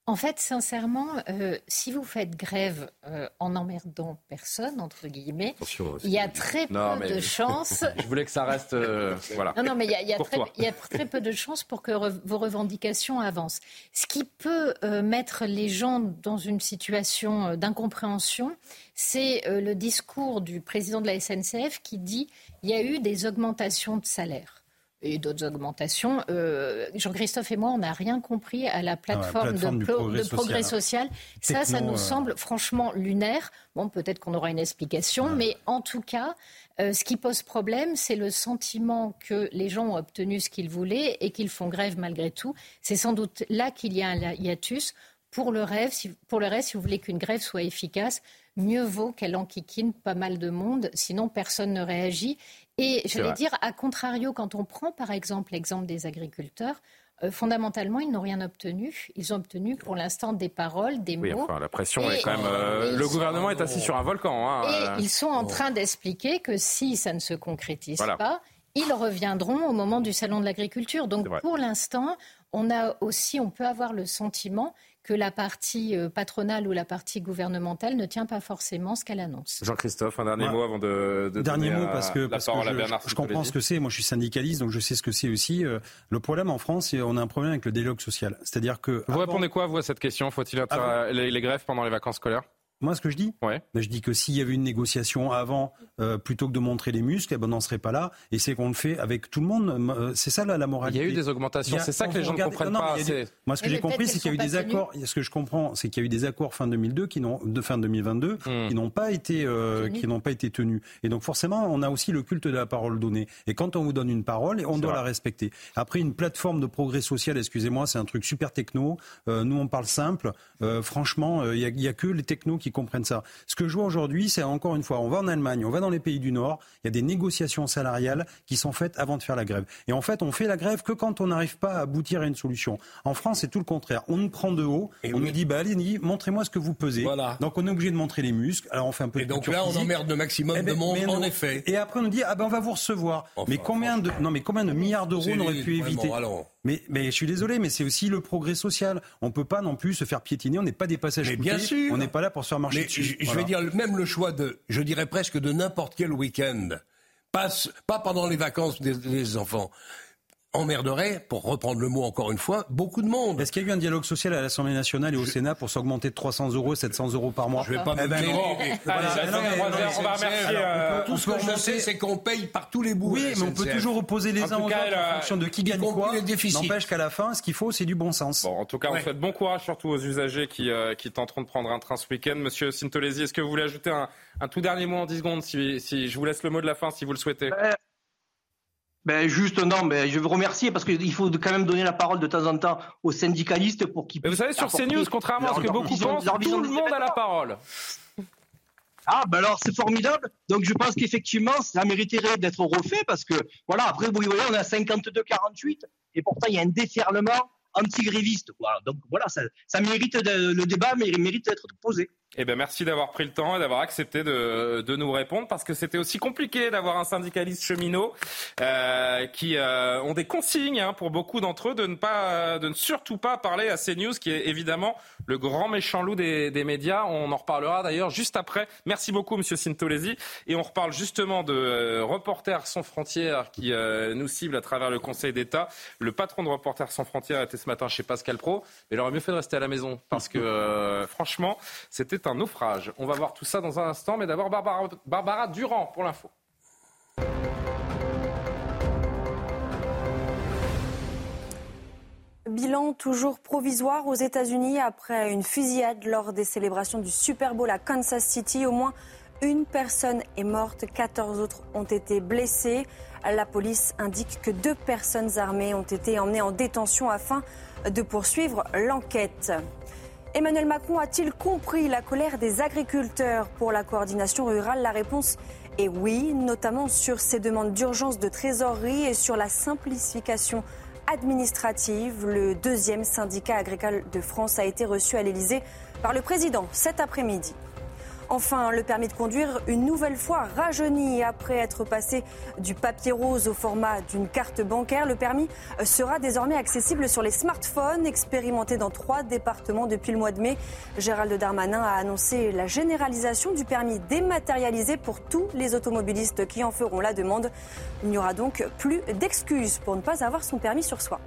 En fait, sincèrement, euh, si vous faites grève euh, en emmerdant personne, entre guillemets, Attention, il y a très non, peu de chances. Je voulais que ça reste. Euh, voilà. Non, non, mais il y a, il y, a très, il y a, très, peu de chances pour que re, vos revendications avancent. Ce qui peut mettre les gens dans une situation d'incompréhension, c'est le discours du président de la SNCF qui dit il y a eu des augmentations de salaire et d'autres augmentations. Euh, Jean-Christophe et moi, on n'a rien compris à la plateforme, ah, plateforme de, pro, progrès, de progrès social. social. Ça, ça nous euh... semble franchement lunaire. Bon, peut-être qu'on aura une explication, mais en tout cas, euh, ce qui pose problème, c'est le sentiment que les gens ont obtenu ce qu'ils voulaient et qu'ils font grève malgré tout. C'est sans doute là qu'il y a un hiatus. Pour le, rêve, si, pour le reste, si vous voulez qu'une grève soit efficace, mieux vaut qu'elle enquiquine pas mal de monde, sinon personne ne réagit. Et j'allais dire, à contrario, quand on prend par exemple l'exemple des agriculteurs, euh, fondamentalement, ils n'ont rien obtenu. Ils ont obtenu pour l'instant des paroles, des oui, mots. Enfin, la pression et, est quand même. Euh, le gouvernement sont... est assis sur un volcan. Hein, et euh... ils sont en train d'expliquer que si ça ne se concrétise voilà. pas, ils reviendront au moment du salon de l'agriculture. Donc pour l'instant, on a aussi, on peut avoir le sentiment que la partie euh, patronale ou la partie gouvernementale ne tient pas forcément ce qu'elle annonce. Jean-Christophe, un dernier mot avant de, de dernier mot parce que, la parce parole que à Bernard. je, je comprends ce que c'est. Moi, je suis syndicaliste, donc je sais ce que c'est aussi. Euh, le problème en France, c'est on a un problème avec le dialogue social. C'est-à-dire que vous répondez quoi vous à cette question? Faut-il les, les grèves pendant les vacances scolaires? Moi, ce que je dis, ouais. ben, je dis que s'il y avait une négociation avant, euh, plutôt que de montrer les muscles, eh ben, on n'en serait pas là. Et c'est qu'on le fait avec tout le monde. Euh, c'est ça la, la moralité. Il y a eu des augmentations. C'est ça que les gens ne comprennent non, pas. Des... Moi, ce que j'ai compris, c'est qu'il y a eu des accords. Ce que je comprends, c'est qu'il y a eu des accords fin 2002 qui n'ont, de fin 2022, mmh. qui n'ont pas été, euh, qui n'ont pas été tenus. Et donc, forcément, on a aussi le culte de la parole donnée. Et quand on vous donne une parole, on doit vrai. la respecter. Après, une plateforme de progrès social, excusez-moi, c'est un truc super techno. Euh, nous, on parle simple. franchement, il n'y a, a que les technos qui comprennent ça. Ce que je vois aujourd'hui, c'est encore une fois, on va en Allemagne, on va dans les pays du Nord, il y a des négociations salariales qui sont faites avant de faire la grève. Et en fait, on fait la grève que quand on n'arrive pas à aboutir à une solution. En France, c'est tout le contraire. On nous prend de haut, et on oui. nous dit, bah allez, montrez-moi ce que vous pesez. Voilà. Donc on est obligé de montrer les muscles. Alors on fait un peu et de donc là, on emmerde le maximum eh ben, de monde, mais en non. effet. Et après, on nous dit, ah ben on va vous recevoir. Enfin, mais combien de, non, mais combien de milliards d'euros on aurait pu éviter mais, mais je suis désolé, mais c'est aussi le progrès social. On peut pas non plus se faire piétiner. On n'est pas des passages mais bien sûr. On n'est pas là pour se faire marcher mais dessus. Je, voilà. vais dire même le choix de, je dirais presque de n'importe quel week-end, pas, pas pendant les vacances des, des enfants emmerderait, pour reprendre le mot encore une fois, beaucoup de monde. Est-ce qu'il y a eu un dialogue social à l'Assemblée nationale et au je... Sénat pour s'augmenter de 300 euros, 700 euros par mois Je vais pas eh me ben, non, on va remercier. Euh, tout ce que je sais, c'est qu'on paye par tous les bouts. Oui, mais on peut toujours opposer les uns aux autres en fonction de qui gagne quoi. N'empêche qu'à la fin, ce qu'il faut, c'est du bon sens. Bon, en tout cas, on souhaite bon courage surtout aux usagers qui, euh, qui tenteront de prendre un train ce week-end. Monsieur Sintolesi, est-ce que vous voulez ajouter un, tout dernier mot en 10 secondes si, si je vous laisse le mot de la fin, si vous le souhaitez? Ben juste non, ben je veux remercier parce qu'il faut quand même donner la parole de temps en temps aux syndicalistes pour qu'ils. Vous savez sur CNews, contrairement à ce que beaucoup pensent, tout le monde a la parole. Ah ben alors c'est formidable. Donc je pense qu'effectivement ça mériterait d'être refait parce que voilà après vous voyez on est à 52-48 et pourtant il y a un déferlement anti-gréviste quoi. Donc voilà ça, ça mérite de, le débat mérite d'être posé. Eh ben merci d'avoir pris le temps et d'avoir accepté de, de, nous répondre parce que c'était aussi compliqué d'avoir un syndicaliste cheminot euh, qui euh, ont des consignes hein, pour beaucoup d'entre eux de ne pas, de ne surtout pas parler à CNews qui est évidemment le grand méchant loup des, des médias. On en reparlera d'ailleurs juste après. Merci beaucoup Monsieur Sintolesi et on reparle justement de euh, Reporters sans frontières qui euh, nous cible à travers le Conseil d'État. Le patron de Reporters sans frontières était ce matin chez Pascal Pro, mais il aurait mieux fait de rester à la maison parce que franchement c'était un naufrage. On va voir tout ça dans un instant, mais d'abord Barbara, Barbara Durand pour l'info. Bilan toujours provisoire aux États-Unis après une fusillade lors des célébrations du Super Bowl à Kansas City. Au moins une personne est morte, 14 autres ont été blessées. La police indique que deux personnes armées ont été emmenées en détention afin de poursuivre l'enquête. Emmanuel Macron a-t-il compris la colère des agriculteurs pour la coordination rurale? La réponse est oui, notamment sur ces demandes d'urgence de trésorerie et sur la simplification administrative. Le deuxième syndicat agricole de France a été reçu à l'Elysée par le président cet après-midi. Enfin, le permis de conduire, une nouvelle fois rajeuni après être passé du papier rose au format d'une carte bancaire. Le permis sera désormais accessible sur les smartphones, expérimenté dans trois départements depuis le mois de mai. Gérald Darmanin a annoncé la généralisation du permis dématérialisé pour tous les automobilistes qui en feront la demande. Il n'y aura donc plus d'excuses pour ne pas avoir son permis sur soi.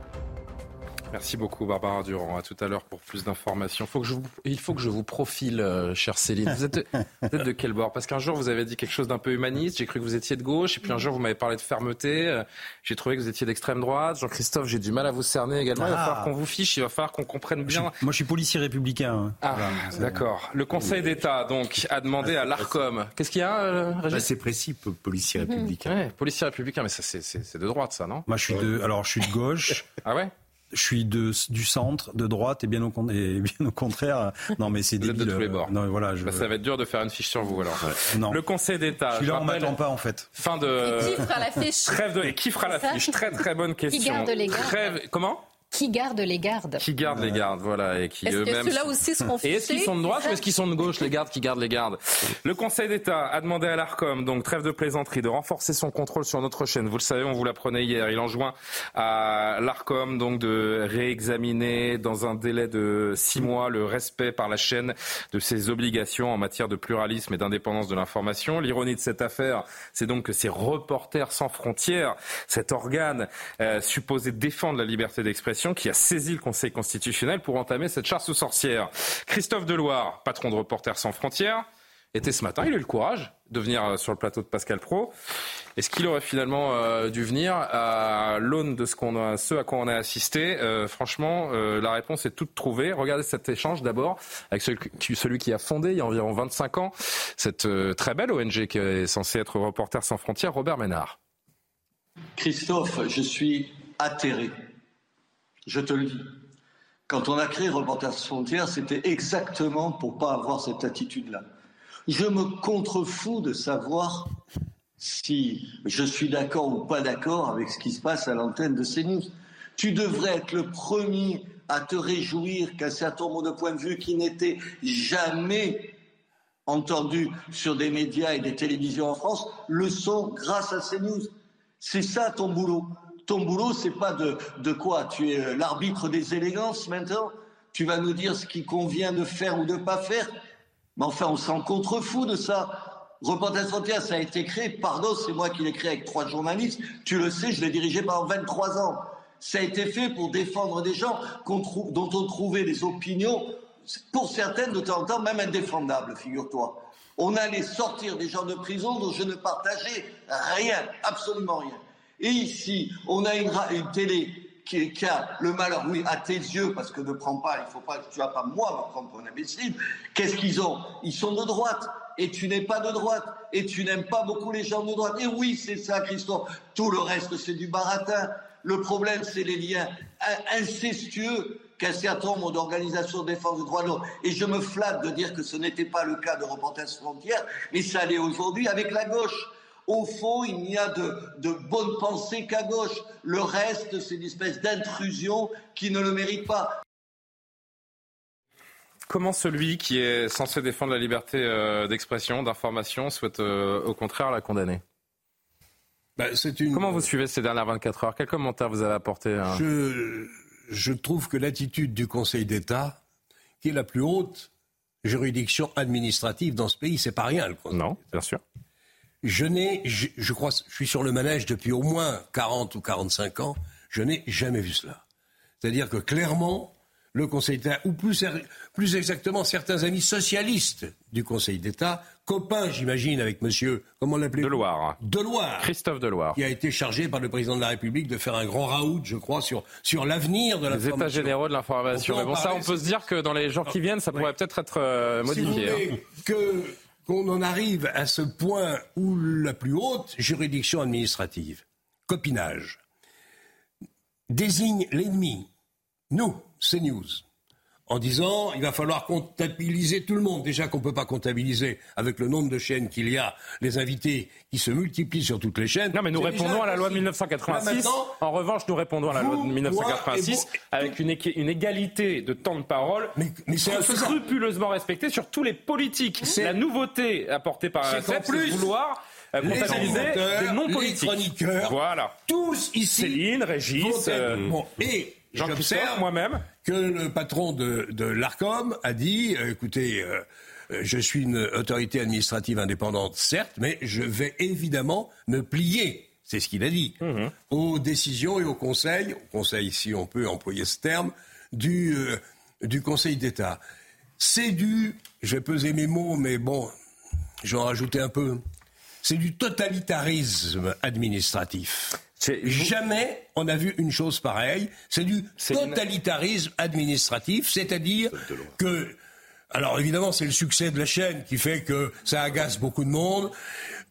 Merci beaucoup Barbara Durand. À tout à l'heure pour plus d'informations. Faut que je vous, il faut que je vous profile, euh, chère Céline. Vous êtes, de, vous êtes de quel bord? Parce qu'un jour vous avez dit quelque chose d'un peu humaniste. J'ai cru que vous étiez de gauche. Et puis un jour vous m'avez parlé de fermeté. Euh, J'ai trouvé que vous étiez d'extrême droite. Jean-Christophe, j'ai du mal à vous cerner également. Ah. Il va falloir qu'on vous fiche. Il va falloir qu'on comprenne bien. Moi je, suis, moi, je suis policier républicain. Hein. Ah, d'accord. Le Conseil d'État donc a demandé à l'Arcom. Qu'est-ce qu'il y a euh, bah, C'est précis, policier républicain. Ouais, policier républicain, mais ça c'est de droite, ça, non? Moi je suis de, alors je suis de gauche. ah ouais? Je suis de, du centre, de droite et bien au, et bien au contraire. Non, mais c'est débile. de tous les bords. Non, voilà, je... bah, ça va être dur de faire une fiche sur vous alors. Ouais. Non. Le Conseil d'État. Je suis là, on m'attend pas en fait. Fin de. Et qui fera la fiche Trêve de. Et qui fera la fiche Très très bonne question. Qui garde les gardes Trêve. Comment? Qui garde les gardes Qui garde les gardes, voilà, et qui eux-mêmes. Ceux-là aussi seront Et est-ce qu'ils sont de droite ou est-ce qu'ils sont de gauche, les gardes qui gardent les gardes? Le Conseil d'État a demandé à l'Arcom, donc trêve de plaisanterie, de renforcer son contrôle sur notre chaîne. Vous le savez, on vous l'apprenait hier. Il enjoint à l'Arcom donc de réexaminer dans un délai de six mois le respect par la chaîne de ses obligations en matière de pluralisme et d'indépendance de l'information. L'ironie de cette affaire, c'est donc que ces reporters sans frontières, cet organe euh, supposé défendre la liberté d'expression, qui a saisi le Conseil constitutionnel pour entamer cette chasse aux sorcières. Christophe Deloire, patron de Reporters sans frontières, était ce matin. Il a eu le courage de venir euh, sur le plateau de Pascal Pro. Est-ce qu'il aurait finalement euh, dû venir à l'aune de ce, à quoi on a assisté? Euh, Franchement, la réponse est toute trouvée. Regardez cet échange d'abord avec celui, qui a fondé il y a environ 25 ans cette très belle ONG qui est censée être Reporters sans frontières, Robert Ménard. Christophe, je suis atterré je te le dis. Quand on a créé Reporters frontières, c'était exactement pour pas avoir cette attitude-là. Je me contrefous de savoir si je suis d'accord ou pas d'accord avec ce qui se passe à l'antenne de CNews. Tu devrais être le premier à te réjouir qu'un certain nombre de points de vue qui n'étaient jamais entendus sur des médias et des télévisions en France le sont grâce à CNews. C'est ça ton boulot ton boulot, c'est pas de, quoi? Tu es euh, l'arbitre des élégances maintenant? Tu vas nous dire ce qui convient de faire ou de pas faire? Mais enfin, on s'en contrefou de ça. Reporters Frontières, ça a été créé, pardon, c'est moi qui l'ai créé avec trois journalistes. Tu le sais, je l'ai dirigé pendant 23 ans. Ça a été fait pour défendre des gens dont on trouvait des opinions, pour certaines de temps en temps même indéfendables, figure-toi. On allait sortir des gens de prison dont je ne partageais rien, absolument rien. Et ici, on a une, télé qui, a le malheur, oui, à tes yeux, parce que ne prends pas, il faut pas, tu vas pas moi me prendre pour un imbécile. Qu'est-ce qu'ils ont? Ils sont de droite. Et tu n'es pas de droite. Et tu n'aimes pas beaucoup les gens de droite. Et oui, c'est ça, Christophe. Tout le reste, c'est du baratin. Le problème, c'est les liens incestueux qu'un certain nombre d'organisations de défense des droits de l'homme, et je me flatte de dire que ce n'était pas le cas de Reporters Frontières, mais ça l'est aujourd'hui avec la gauche. Au fond, il n'y a de, de bonne pensée qu'à gauche. Le reste, c'est une espèce d'intrusion qui ne le mérite pas. Comment celui qui est censé défendre la liberté euh, d'expression, d'information, souhaite euh, au contraire la condamner? Bah, une... Comment vous suivez ces dernières 24 heures? Quel commentaire vous avez apporté hein? Je, je trouve que l'attitude du Conseil d'État, qui est la plus haute juridiction administrative dans ce pays, c'est pas rien. Le non, bien sûr je n'ai, je, crois, je suis sur le manège depuis au moins 40 ou 45 ans, je n'ai jamais vu cela. C'est-à-dire que clairement, le Conseil d'État, ou plus, plus exactement certains amis socialistes du Conseil d'État, copains, j'imagine, avec monsieur, comment l'appelez Deloire. Deloire. Christophe Deloire. Qui a été chargé par le président de la République de faire un grand raout, je crois, sur, sur l'avenir de la Les états généraux de l'information. Mais bon, ça, on peut se dire que dans les jours qui viennent, ça pourrait peut-être être, euh, modifié. Hein. que qu'on en arrive à ce point où la plus haute juridiction administrative, copinage, désigne l'ennemi, nous, CNews, en disant il va falloir comptabiliser tout le monde. Déjà qu'on ne peut pas comptabiliser avec le nombre de chaînes qu'il y a, les invités qui se multiplient sur toutes les chaînes. Non, mais nous répondons à la loi de 1986. En revanche, nous répondons à la loi de 1986 avec une, une, égalité de temps de parole mais, mais c'est scrupuleusement respectée sur tous les politiques. La nouveauté apportée par la c'est vouloir euh, comptabiliser des non-politiques. Voilà. Tous ici. Céline, Régis. Euh, et J'observe moi-même que le patron de, de l'Arcom a dit euh, écoutez, euh, euh, je suis une autorité administrative indépendante, certes, mais je vais évidemment me plier, c'est ce qu'il a dit, mhm. aux décisions et aux conseils, au conseil, si on peut employer ce terme, du, du Conseil d'État. C'est du, je vais peser mes mots, mais bon, je vais en rajouter un peu, c'est du totalitarisme administratif. Jamais on a vu une chose pareille. C'est du totalitarisme administratif, c'est-à-dire que alors évidemment, c'est le succès de la chaîne qui fait que ça agace beaucoup de monde.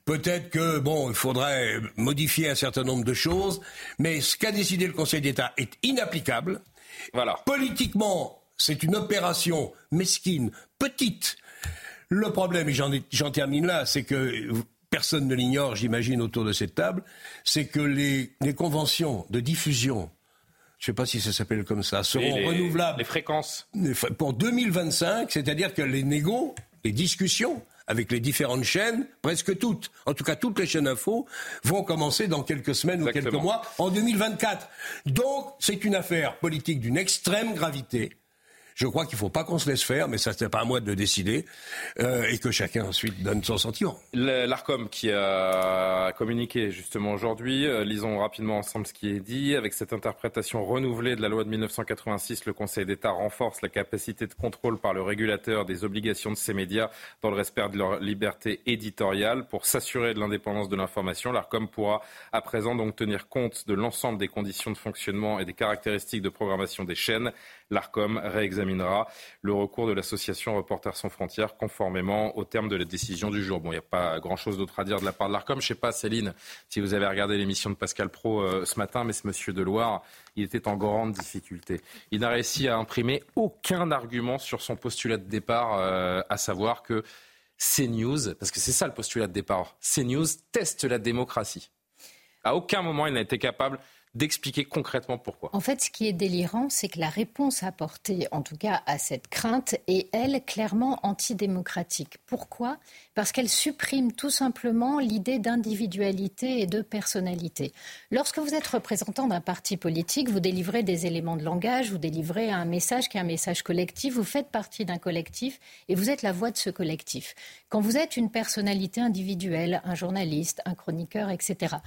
Peut-être que bon, il faudrait modifier un certain nombre de choses, mais ce qu'a décidé le Conseil d'État est inapplicable. Voilà. Politiquement, c'est une opération mesquine, petite. Le problème, et j'en termine là, c'est que personne ne l'ignore, j'imagine, autour de cette table, c'est que les, conventions de diffusion je ne sais pas si ça s'appelle comme ça, seront les, renouvelables. Les fréquences. Pour 2025, c'est-à-dire que les négos, les discussions avec les différentes chaînes, presque toutes, en tout cas toutes les chaînes info, vont commencer dans quelques semaines ou quelques mois en 2024. Donc, c'est une affaire politique d'une extrême gravité je crois qu'il ne faut pas qu'on se laisse faire, mais ça, n'est pas à moi de le décider, euh, et que chacun ensuite donne son sentiment. L'ARCOM qui a communiqué justement aujourd'hui, euh, lisons rapidement ensemble ce qui est dit. Avec cette interprétation renouvelée de la loi de 1986, le Conseil d'État renforce la capacité de contrôle par le régulateur des obligations de ces médias dans le respect de leur liberté éditoriale. Pour s'assurer de l'indépendance de l'information, l'ARCOM pourra à présent donc tenir compte de l'ensemble des conditions de fonctionnement et des caractéristiques de programmation des chaînes l'ARCOM réexaminera le recours de l'association Reporters sans frontières conformément au terme de la décision du jour. Bon, il n'y a pas grand-chose d'autre à dire de la part de l'ARCOM. Je ne sais pas, Céline, si vous avez regardé l'émission de Pascal Pro euh, ce matin, mais ce monsieur Deloire, il était en grande difficulté. Il n'a réussi à imprimer aucun argument sur son postulat de départ, euh, à savoir que CNews, parce que c'est ça le postulat de départ, CNews teste la démocratie. À aucun moment, il n'a été capable d'expliquer concrètement pourquoi. En fait, ce qui est délirant, c'est que la réponse apportée, en tout cas à cette crainte, est, elle, clairement antidémocratique. Pourquoi? Parce qu'elle supprime tout simplement l'idée d'individualité et de personnalité. Lorsque vous êtes représentant d'un parti politique, vous délivrez des éléments de langage, vous délivrez un message qui est un message collectif, vous faites partie d'un collectif et vous êtes la voix de ce collectif. Quand vous êtes une personnalité individuelle, un journaliste, un chroniqueur, etc.,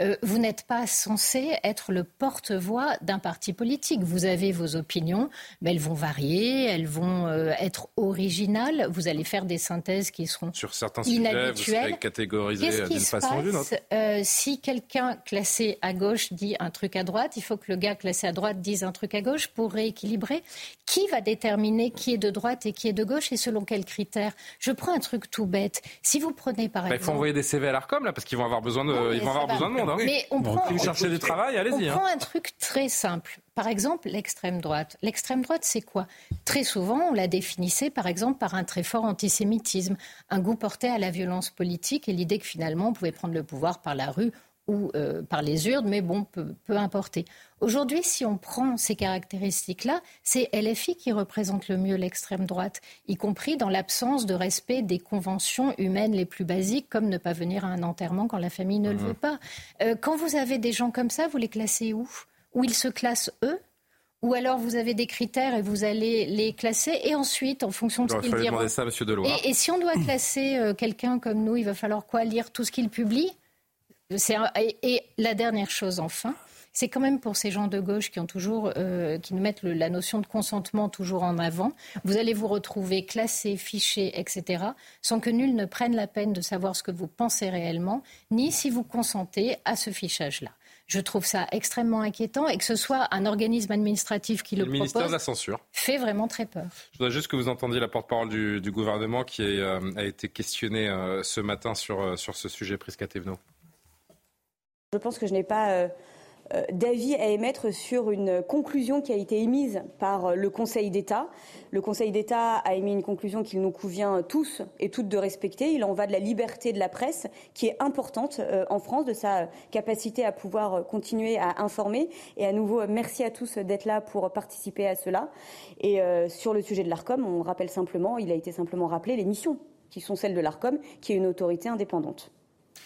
euh, vous n'êtes pas censé être le porte-voix d'un parti politique. Vous avez vos opinions, mais elles vont varier, elles vont euh, être originales. Vous allez faire des synthèses qui seront sur certains sujets, vous serez catégorisé d'une façon ou d'une autre. Euh, si quelqu'un classé à gauche dit un truc à droite, il faut que le gars classé à droite dise un truc à gauche pour rééquilibrer. Qui va déterminer qui est de droite et qui est de gauche et selon quels critères? Je prends un truc tout bête. Si vous prenez par exemple, il faut envoyer des CV à l'Arcom là parce qu'ils vont avoir besoin de, ils vont avoir besoin de monde. Hein. Mais on prend, du travail, allez-y. On hein. prend un truc très simple. Par exemple, l'extrême droite. L'extrême droite, c'est quoi? Très souvent, on la définissait, par exemple, par un très fort antisémitisme, un goût porté à la violence politique et l'idée que finalement, on pouvait prendre le pouvoir par la rue ou euh, par les urnes, mais bon, peu, peu importe. Aujourd'hui, si on prend ces caractéristiques-là, c'est LFI qui représente le mieux l'extrême droite, y compris dans l'absence de respect des conventions humaines les plus basiques, comme ne pas venir à un enterrement quand la famille ne le mmh. veut pas. Euh, quand vous avez des gens comme ça, vous les classez où? Où ils se classent eux? Ou alors vous avez des critères et vous allez les classer et ensuite, en fonction de ce qu'ils diront... Ça, Monsieur et, et, si on doit classer euh, quelqu'un comme nous, il va falloir quoi Lire? Tout ce qu'il publie? Et, la dernière chose, enfin, c'est quand même pour ces gens de gauche qui ont toujours, euh, qui nous mettent la notion de consentement toujours en avant. Vous allez vous retrouver classé, fiché, etc., sans que nul ne prenne la peine de savoir ce que vous pensez réellement, ni si vous consentez à ce fichage-là. Je trouve ça extrêmement inquiétant et que ce soit un organisme administratif qui le, le ministère de la censure fait vraiment très peur. Je voudrais juste que vous entendiez la porte-parole du, gouvernement qui euh, a été questionnée euh, ce matin sur, sur ce sujet, Prisca Thévenot. Je pense que je n'ai pas euh, euh, d'avis à émettre sur une conclusion qui a été émise par euh, le Conseil d'État. Le Conseil d'État a émis une conclusion qu'il nous convient tous et toutes de respecter. Il en va de la liberté de la presse, qui est importante en France, de sa capacité à pouvoir continuer à informer. Et à nouveau, merci à tous d'être là pour participer à cela. Et sur le sujet de l'ARCOM, on rappelle simplement, il a été simplement rappelé les missions qui sont celles de l'ARCOM, qui est une autorité indépendante.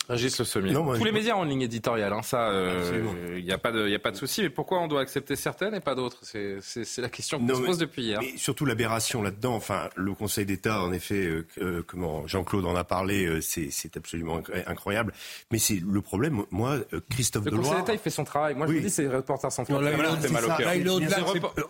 Régis Le Sommier. Tous les médias ont une ligne éditoriale, hein, ça, il euh, n'y a pas de, a pas de souci. Mais pourquoi on doit accepter certaines et pas d'autres? C'est la question qu'on se pose depuis hier. Mais surtout l'aberration là-dedans. Enfin, le Conseil d'État, en effet, euh, euh, comment Jean-Claude en a parlé, c'est absolument incroyable. Mais c'est le problème. Moi, Christophe le Deloire. Le Conseil d'État, il fait son travail. Moi, je vous dis, c'est Reporters sans frontières. Là, il fait mal au cœur. Il est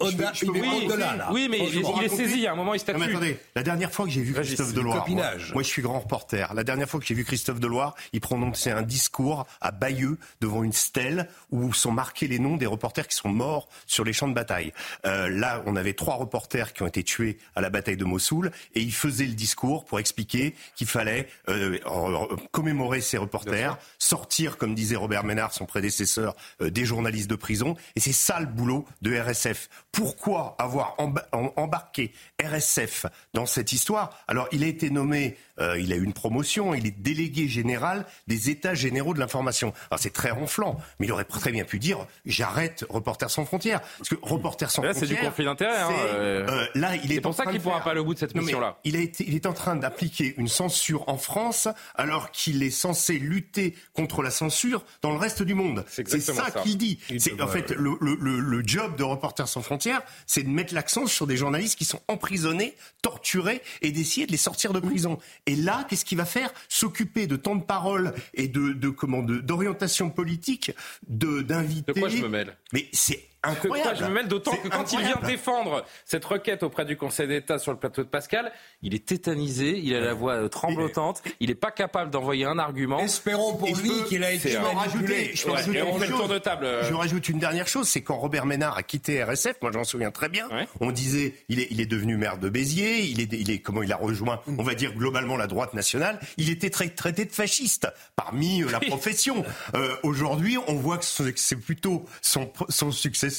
au-delà. Oui, mais il est saisi. À un moment, il statue. Attendez, la dernière fois que j'ai vu Christophe Deloire, moi, je suis grand reporter. La dernière fois que j'ai vu Christophe Deloire, il prononçait un discours à Bayeux devant une stèle où sont marqués les noms des reporters qui sont morts sur les champs de bataille. Euh, là, on avait trois reporters qui ont été tués à la bataille de Mossoul et il faisait le discours pour expliquer qu'il fallait euh, commémorer ces reporters, sortir, comme disait Robert Ménard, son prédécesseur, euh, des journalistes de prison. Et c'est ça le boulot de RSF. Pourquoi avoir embarqué RSF dans cette histoire? Alors, il a été nommé, il a eu une promotion, il est délégué général des états généraux de l'information. Alors c'est très ronflant, mais il aurait très bien pu dire j'arrête Reporters sans frontières. Parce que Reporters sans Là, frontières. c'est du conflit d'intérêt. Hein, euh, euh, là, il est, pour en ça train qu'il de pourra pas au bout de cette mission-là. Il, a été, il est en train d'appliquer une censure en France alors qu'il est censé lutter contre la censure dans le reste du monde. C'est ça, ça. qu'il dit. C'est, en fait, le, le- le- le job de Reporters sans frontières, c'est de mettre l'accent sur des journalistes qui sont emprisonnés, torturés et d'essayer de les sortir de prison. Et là, qu'est-ce qu'il va faire? S'occuper de temps de parole et de, de comment de- d'orientation politique, de d'inviter. De quoi je me mêle? Mais c'est incroyable. quoi je me mêle d'autant que quand il vient incroyable. défendre cette requête auprès du Conseil d'État sur le plateau de Pascal, il est tétanisé, il a la voix euh, tremblotante, il n'est pas capable d'envoyer un argument. Espérons pour lui qu'il a été manipulé. je Ouais, euh. Je rajoute une dernière chose, c'est quand Robert Ménard a quitté RSF, moi j'en souviens très bien, on disait il est, il est devenu maire de Béziers, il est, il est comment il a rejoint, on va dire globalement la droite nationale, il était très traité de fasciste parmi euh, la profession. Euh, Aujourd'hui, on voit que c'est plutôt son, son successeur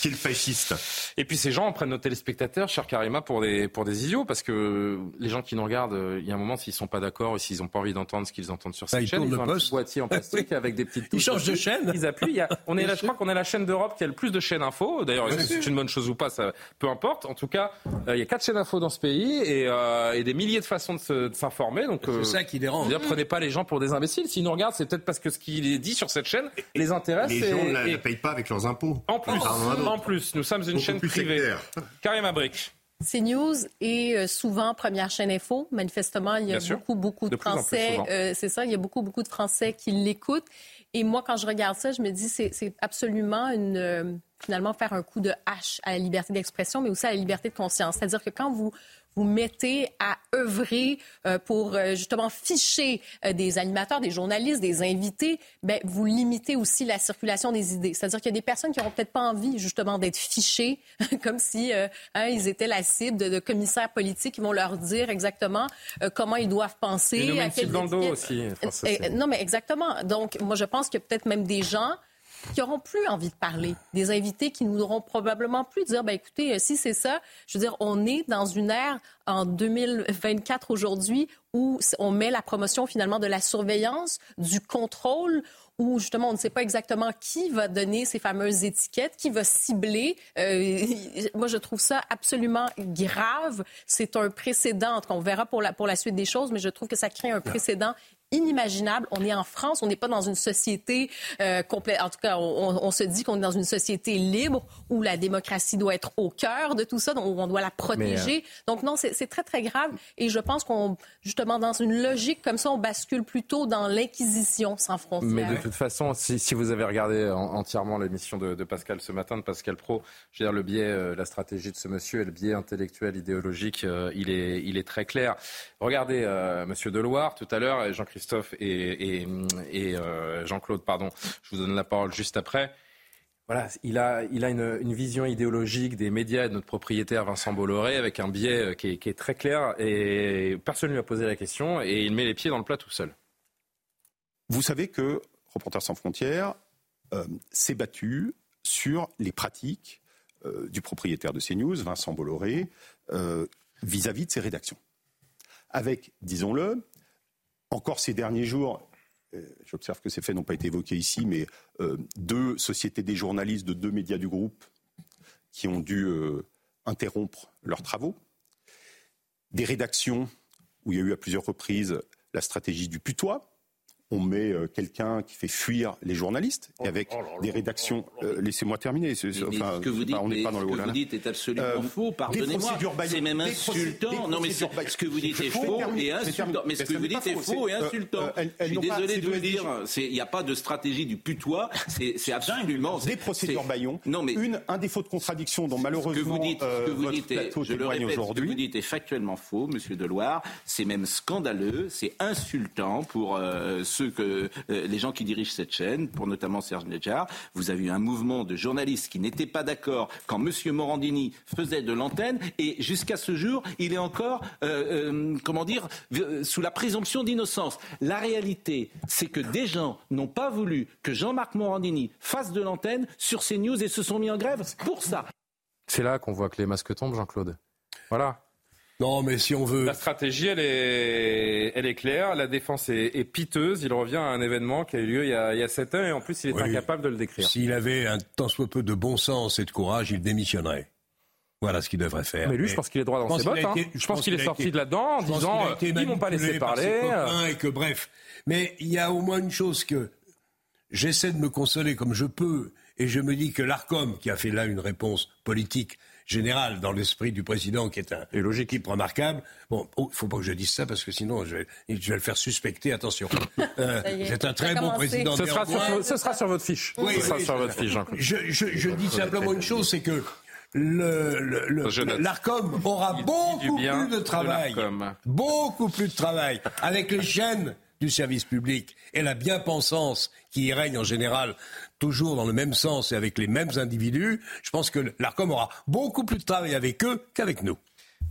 qui est le fasciste. Et puis ces gens prennent nos téléspectateurs, cher Karima, pour des, pour des idiots, parce que les gens qui nous regardent, euh, il y a un moment, s'ils sont pas d'accord, ou s'ils n'ont pas envie d'entendre ce qu'ils entendent sur Bah, cette ils chaîne, tournent ils le ont un petit boîtier en plastique avec des petites Ils touches changent de chaîne. Ils appuient. A- on est là, je crois qu'on est la chaîne d'Europe qui a le plus de chaînes info. D'ailleurs, est-ce que c'est une bonne chose ou pas, ça, peu importe. En tout cas, euh, il y a quatre chaînes info dans ce pays et, euh, et des milliers de façons de s'informer. Donc, euh, C'est ça qui dérange. dire, prenez pas les gens pour des imbéciles. S'ils nous regardent, c'est peut-être parce que ce qu'il est dit sur cette chaîne les intéresse. Les et- gens ne et- payent pas avec leurs impôts. en plus, D'autres. en plus, nous sommes une chaîne plus privée. sectaire. Karim Abrik. CNews est euh, souvent première chaîne info. Manifestement, il y a Bien sûr. beaucoup, beaucoup de, plus plus Français. euh, c'est ça, il y a beaucoup, beaucoup de Français qui l'écoutent. Et moi, quand je regarde ça, je me dis c'est c'est absolument une euh, finalement faire un coup de hache à la liberté d'expression, mais aussi à la liberté de conscience. C'est-à-dire que quand vous vous mettez à œuvrer euh, pour euh, justement ficher euh, des animateurs, des journalistes, des invités, ben, vous limitez aussi la circulation des idées. C'est-à-dire qu'il y a des personnes qui n'auront peut-être pas envie justement d'être fichées, comme si euh, hein, ils étaient la cible de, de commissaires politiques qui vont leur dire exactement euh, comment ils doivent penser. Nous met à quelles dans le dos aussi. Non, mais exactement. Donc, moi, je pense qu'il y a peut-être même des gens qui auront plus envie de parler, des invités qui nous auront probablement plus dire, ben écoutez, euh, si c'est ça, je veux dire, on est dans une ère en 2024 aujourd'hui où on met la promotion finalement de la surveillance, du contrôle, où justement on ne sait pas exactement qui va donner ces fameuses étiquettes, qui va cibler. Euh, moi, je trouve ça absolument grave. C'est un précédent. En tout cas, on verra pour la, pour la suite des choses, mais je trouve que ça crée un précédent inimaginable. On est en France, on n'est pas dans une société euh, complète. En tout cas, on, on se dit qu'on est dans une société libre où la démocratie doit être au cœur de tout ça, donc on doit la protéger. Donc non, c'est très très grave. Et je pense qu'on justement dans une logique comme ça, on bascule plutôt dans l'inquisition sans frontières. Mais de toute façon, si, si vous avez regardé en- entièrement l'émission de, de Pascal ce matin, de Pascal Pro, je veux dire, le biais, euh, la stratégie de ce monsieur et le biais intellectuel, idéologique, euh, il, est, il est très clair. Regardez euh, Monsieur Deloire tout à l'heure, et Jean-Christophe et, euh, Jean-Claude, pardon, je vous donne la parole juste après. Voilà, il a, une, vision idéologique des médias et de notre propriétaire Vincent Bolloré avec un biais euh, qui est, très clair et personne ne lui a posé la question et il met les pieds dans le plat tout seul. Vous savez que Reporters sans frontières euh, s'est battu sur les pratiques du propriétaire de CNews, Vincent Bolloré, euh, vis-à-vis de ses rédactions. Avec, disons-le, encore ces derniers jours, euh, j'observe que ces faits n'ont pas été évoqués ici, mais euh, deux sociétés des journalistes de deux médias du groupe qui ont dû euh, interrompre leurs travaux, des rédactions où il y a eu à plusieurs reprises la stratégie du putois, on met euh, quelqu'un qui fait fuir les journalistes et avec des rédactions. euh, Laissez-moi terminer. c'est- Mais enfin, ce que vous dites, enfin, on n'est mais pas dans ce le que vous dites est absolument Euh, faux. Pardonnez-moi. C'est même insultant. non, mais ce que vous dites est faux et insultant. Mais ce que vous dites est faux, et insultant. Je suis désolé de la dire. Il n'y a pas de stratégie du putois. C'est absolument. Des procédures Bayon. Non, mais Une, un défaut de contradiction dont malheureusement vous dites, ce que vous votre plateau je le témoigne répète, ce que aujourd'hui. vous dites est factuellement faux, Monsieur Deloire. C'est même scandaleux, c'est insultant pour ceux que euh, les gens qui dirigent cette chaîne, pour notamment Serge Nedjar. Vous avez eu un mouvement de journalistes qui n'étaient pas d'accord quand Monsieur Morandini faisait de l'antenne, et jusqu'à ce jour, il est encore, euh, euh, comment dire, sous la présomption d'innocence. La réalité, c'est que des gens n'ont pas voulu que Jean-Marc Morandini fasse de l'antenne sur CNews et se sont mis en grève pour ça. C'est là qu'on voit que les masques tombent, Jean-Claude. Voilà. Non, mais si on veut. La stratégie, elle est, elle est claire. La défense est, piteuse. Il revient à un événement qui a eu lieu il y a, il y a 7 ans et en plus, il est incapable de le décrire. S'il avait un tant soit peu de bon sens et de courage, il démissionnerait. Voilà ce qu'il devrait faire. Mais lui, je pense qu'il est droit dans ses bottes. Hein. Je, pense qu'il est sorti de là-dedans en disant euh, ils m'ont pas laissé parler. Et que bref. Mais il y a au moins une chose que j'essaie de me consoler comme je peux, et je me dis que l'Arcom, qui a fait là une réponse politique générale dans l'esprit du président, qui est un et logique remarquable. Bon, il oh, faut pas que je dise ça parce que sinon je vais, je vais le faire suspecter. Attention, euh, c'est un très bon président. Ce sera, sur, ce sera, sur, votre fiche. Oui, ce sera sur votre fiche. Je, je, je dis simplement une chose, c'est que l'ARCOM aura beaucoup plus de travail, beaucoup plus de travail avec les chaînes du service public et la bien-pensance qui y règne en général toujours dans le même sens et avec les mêmes individus, je pense que l'ARCOM aura beaucoup plus de travail avec eux qu'avec nous.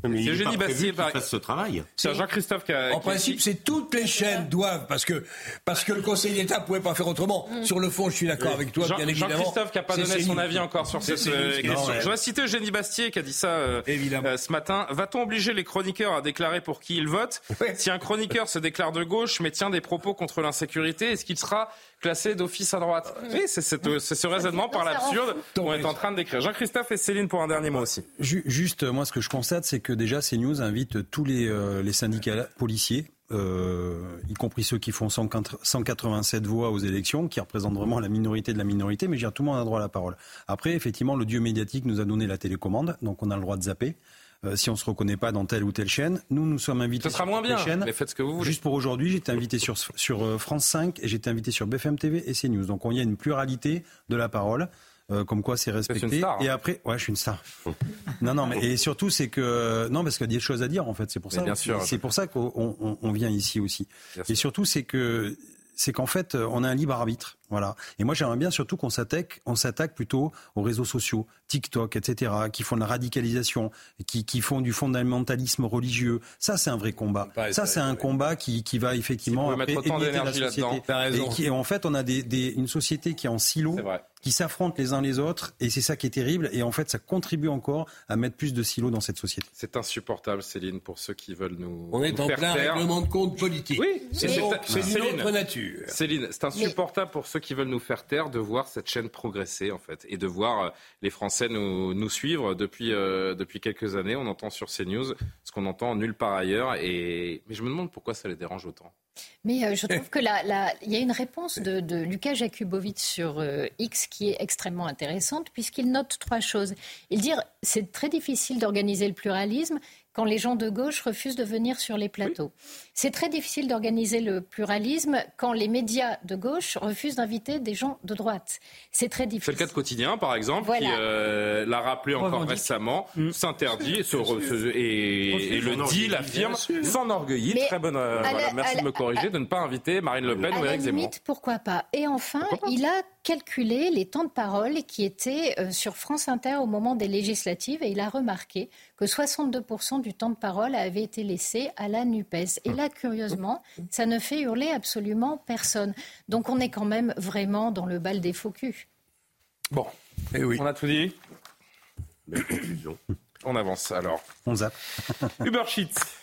C'est Génie Bastier par... ce travail. C'est Jean-Christophe qui a. En principe, c'est toutes les chaînes doivent, parce que, parce que le Conseil d'État ne pouvait pas faire autrement. Mm. Sur le fond, je suis d'accord avec toi, bien évidemment. Jean-Christophe qui n'a pas donné son avis encore sur cette euh, question. Je vais citer Génie Bastier qui a dit ça euh, euh, ce matin. Va-t-on obliger les chroniqueurs à déclarer pour qui ils votent Si un chroniqueur se déclare de gauche mais tient des propos contre l'insécurité, est-ce qu'il sera classé d'office à droite. Oui, c'est ce raisonnement par l'absurde qu'on est en train de décrire. Jean-Christophe et Céline pour un dernier mot aussi. Juste, moi, ce que je constate, c'est que déjà, CNews invite tous les, euh, les syndicats policiers euh, y compris ceux qui font 187 voix aux élections, qui représentent vraiment la minorité de la minorité, mais tout le monde a droit à la parole. Après, effectivement, le dieu médiatique nous a donné la télécommande, donc on a le droit de zapper. Euh, si on se reconnaît pas dans telle ou telle chaîne. Nous, nous sommes invités. Ce sera moins bien. Mais faites ce que vous voulez. Juste pour aujourd'hui, j'étais invité sur sur France 5 et j'étais invité sur BFM TV et CNews. Donc il y a une pluralité de la parole. Euh, comme quoi c'est respecté. Star, Et après, ouais, je suis une star. non, non, mais et surtout c'est que non, parce qu'il y a des choses à dire en fait. C'est pour ça. C'est pour ça qu'on on, vient ici aussi. et surtout c'est que c'est qu'en fait on a un libre arbitre. Voilà. Et moi, j'aimerais bien surtout qu'on s'attaque, on s'attaque plutôt aux réseaux sociaux, TikTok, etc., qui font de la radicalisation, qui, qui font du fondamentalisme religieux. Ça, c'est un vrai combat. Ça, c'est un combat qui, qui va effectivement si mettre autant d'énergie là-dedans. Et qui, en fait, on a des, des, une société qui est en silo, qui s'affrontent les uns les autres, et c'est ça qui est terrible. Et en fait, ça contribue encore à mettre plus de silos dans cette société. C'est insupportable, Céline, pour ceux qui veulent nous. On est en plein règlement de compte politique. Oui, c'est une autre nature. Céline, c'est insupportable pour ceux qui veulent nous faire taire de voir cette chaîne progresser en fait et de voir euh, les Français nous, suivre depuis, euh, depuis quelques années. On entend sur CNews ce qu'on entend nulle part ailleurs. Et... Mais je me demande pourquoi ça les dérange autant. Mais euh, je trouve que la, il y a une réponse de, de Lucas Jakubowicz sur X qui est extrêmement intéressante puisqu'il note trois choses. Il dit c'est très difficile d'organiser le pluralisme quand les gens de gauche refusent de venir sur les plateaux. C'est très difficile d'organiser le pluralisme quand les médias de gauche refusent d'inviter des gens de droite. C'est très difficile. C'est le cas de Quotidien, par exemple, qui euh, l'a rappelé encore récemment, mm. s'interdit et, le dit, l'affirme, s'enorgueillit. Très bonne. Euh, merci de me corriger, de ne pas inviter Marine Le Pen ou Éric Zemmour. Pourquoi pas Et enfin, il a calculé les temps de parole qui étaient euh, sur France Inter au moment des législatives et il a remarqué que 62% du temps de parole avait été laissé à la NUPES. Et là, curieusement, ça ne fait hurler absolument personne. Donc on est quand même vraiment dans le bal des faux culs. Bon, eh oui. on a tout dit? On avance alors. On zappe. Uber Sheets.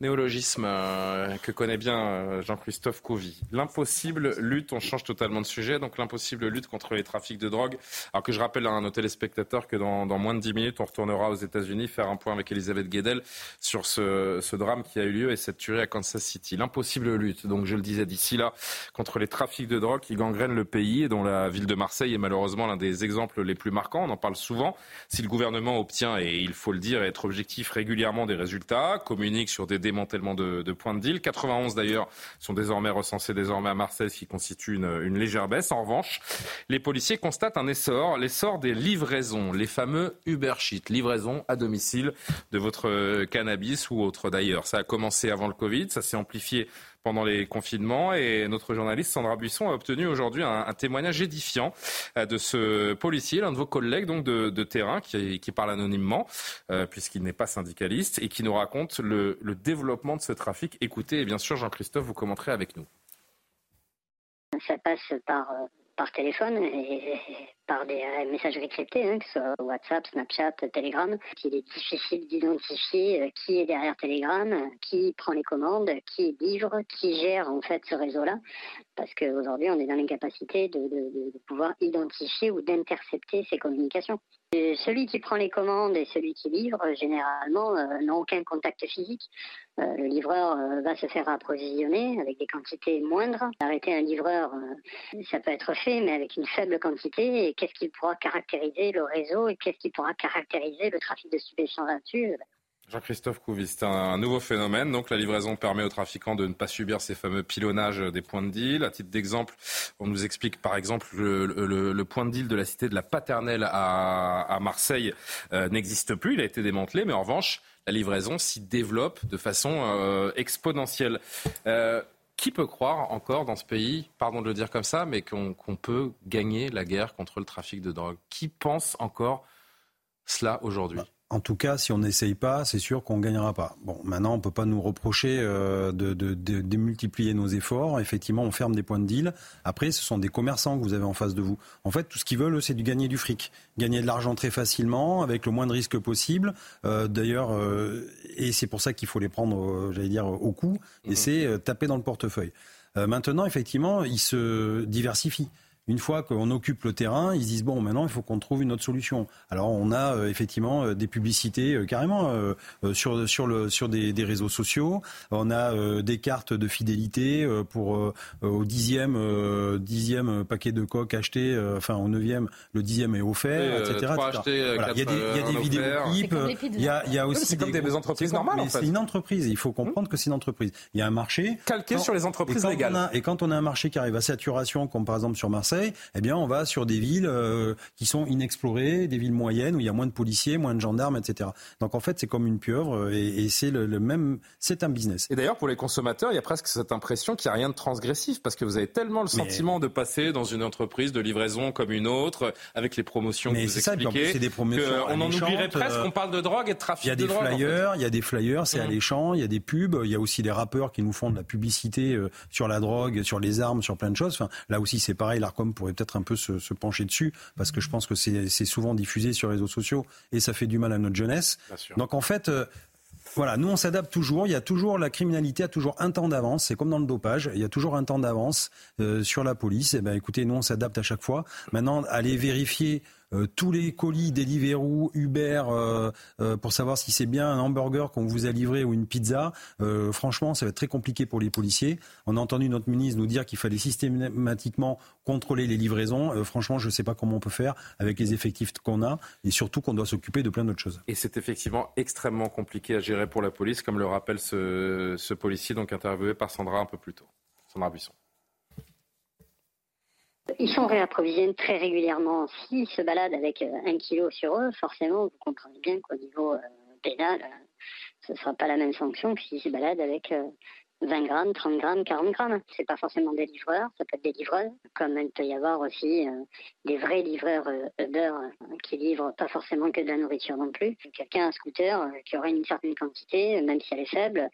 Néologisme euh, que connaît bien euh, Jean-Christophe Couvi. L'impossible lutte, on change totalement de sujet, donc l'impossible lutte contre les trafics de drogue. Alors que je rappelle à nos téléspectateurs que dans, moins de 10 minutes, on retournera aux États-Unis faire un point avec Elisabeth Guedel sur ce, ce, drame qui a eu lieu et cette tuerie à Kansas City. L'impossible lutte, donc je le disais d'ici là, contre les trafics de drogue qui gangrènent le pays et dont la ville de Marseille est malheureusement l'un des exemples les plus marquants. On en parle souvent. Si le gouvernement obtient, et il faut le dire être objectif régulièrement des résultats, communique sur des démantèlement de, points de deal. 91 d'ailleurs sont désormais recensés désormais à Marseille, ce qui constitue une, légère baisse. En revanche, les policiers constatent un essor, l'essor des livraisons, les fameux Uber Sheet, livraisons à domicile de votre cannabis ou autre d'ailleurs. Ça a commencé avant le Covid, ça s'est amplifié pendant les confinements. Et notre journaliste Sandra Buisson a obtenu aujourd'hui un, témoignage édifiant euh, de ce policier, l'un de vos collègues donc de, terrain, qui, parle anonymement, euh, puisqu'il n'est pas syndicaliste, et qui nous raconte le, développement de ce trafic. Écoutez, et bien sûr, Jean-Christophe, vous commenterez avec nous. Ça passe par, par téléphone par des messageries cryptées, hein, que ce soit WhatsApp, Snapchat, Telegram. Il est difficile d'identifier euh, qui est derrière Telegram, qui prend les commandes, qui livre, qui gère en fait ce réseau-là, parce qu'aujourd'hui on est dans l'incapacité de, pouvoir identifier ou d'intercepter ces communications. Celui qui prend les commandes et celui qui livre, généralement, euh, n'ont aucun contact physique. Euh, le livreur euh, va se faire approvisionner avec des quantités moindres. Arrêter un livreur, ça peut être fait, mais avec une faible quantité. Qu'est-ce qui pourra caractériser le réseau et qu'est-ce qui pourra caractériser le trafic de stupéfiants là-dessus Jean-Christophe Couvis, c'est un nouveau phénomène. Donc la livraison permet aux trafiquants de ne pas subir ces fameux pilonnages des points de deal. À titre d'exemple, on nous explique par exemple le, le, point de deal de la cité de la Paternelle à, Marseille euh, n'existe plus. Il a été démantelé, mais en revanche, la livraison s'y développe de façon euh, exponentielle. Euh, qui peut croire encore dans ce pays, pardon de le dire comme ça, mais qu'on peut gagner la guerre contre le trafic de drogue? Qui pense encore cela aujourd'hui? En tout cas, si on n'essaye pas, c'est sûr qu'on ne gagnera pas. Bon, maintenant, on ne peut pas nous reprocher euh, de, de, de, de, multiplier nos efforts. Effectivement, on ferme des points de deal. Après, ce sont des commerçants que vous avez en face de vous. En fait, tout ce qu'ils veulent, c'est de gagner du fric. Gagner de l'argent très facilement, avec le moins de risques possible. Euh, D'ailleurs, euh, et c'est pour ça qu'il faut les prendre, j'allais dire, au cou. Et mmh. c'est taper dans le portefeuille. Maintenant, effectivement, ils se diversifient une fois qu'on occupe le terrain, ils disent bon, maintenant il faut qu'on trouve une autre solution. Alors on a euh, effectivement euh, des publicités euh, carrément sur sur le sur des, des, réseaux sociaux. On a des cartes de fidélité pour au dixième dixième paquet de coques acheté, enfin au neuvième le dixième est offert, etc. Il y a des, il y a des vidéoclips. Il y a, il y a aussi c'est comme des, entreprises normales. Mais c'est une entreprise. Il faut comprendre que c'est une entreprise. Il y a un marché calqué sur les entreprises légales. et quand on a un marché qui arrive à saturation, comme par exemple sur Marseille eh bien, on va sur des villes euh, qui sont inexplorées, des villes moyennes où il y a moins de policiers, moins de gendarmes, etc. Donc en fait, c'est comme une pieuvre euh, et, c'est le, même, c'est un business. Et d'ailleurs, pour les consommateurs, il y a presque cette impression qu'il n'y a rien de transgressif parce que vous avez tellement le sentiment de passer dans une entreprise de livraison comme une autre avec les promotions que vous ça, expliquez. des promotions on en oublierait presque. Euh, on parle de drogue et de trafic Il y a des flyers, il y a des flyers, c'est mmh. alléchant. Il y a des pubs, il y a aussi des rappeurs qui nous font de la publicité sur la drogue, sur les armes, sur plein de choses. Enfin, là aussi, c'est pareil. L'Arcom pourrait peut-être un peu se, pencher dessus, parce que je pense que c'est souvent diffusé sur les réseaux sociaux et ça fait du mal à notre jeunesse. Donc en fait, euh, voilà, nous on s'adapte toujours. Il y a toujours la criminalité a toujours un temps d'avance. C'est comme dans le dopage, il y a toujours un temps d'avance euh, sur la police. Et eh ben écoutez, nous on s'adapte à chaque fois. Maintenant, aller vérifier euh, tous les colis Deliveroo, Uber, euh, euh, pour savoir si c'est bien un hamburger qu'on vous a livré ou une pizza, franchement, ça va être très compliqué pour les policiers. On a entendu notre ministre nous dire qu'il fallait systématiquement contrôler les livraisons. franchement, je ne sais pas comment on peut faire avec les effectifs qu'on a et surtout qu'on doit s'occuper de plein d'autres choses. Et c'est effectivement extrêmement compliqué à gérer pour la police, comme le rappelle ce, ce policier donc interviewé par Sandra un peu plus tôt. Sandra Buisson. Ils sont réapprovisionnés très régulièrement. S'ils se baladent avec euh, un kilo sur eux, forcément, vous comprenez bien qu'au niveau euh, pénal, euh, ce ne sera pas la même sanction que s'ils se baladent avec 20 grammes, 30 grammes, 40 grammes. C'est pas forcément des livreurs, ça peut être des livreurs, comme il peut y avoir aussi des vrais livreurs Uber qui livrent pas forcément que de la nourriture non plus. Quelqu'un, un scooter, qui aurait une certaine quantité, même si elle est faible,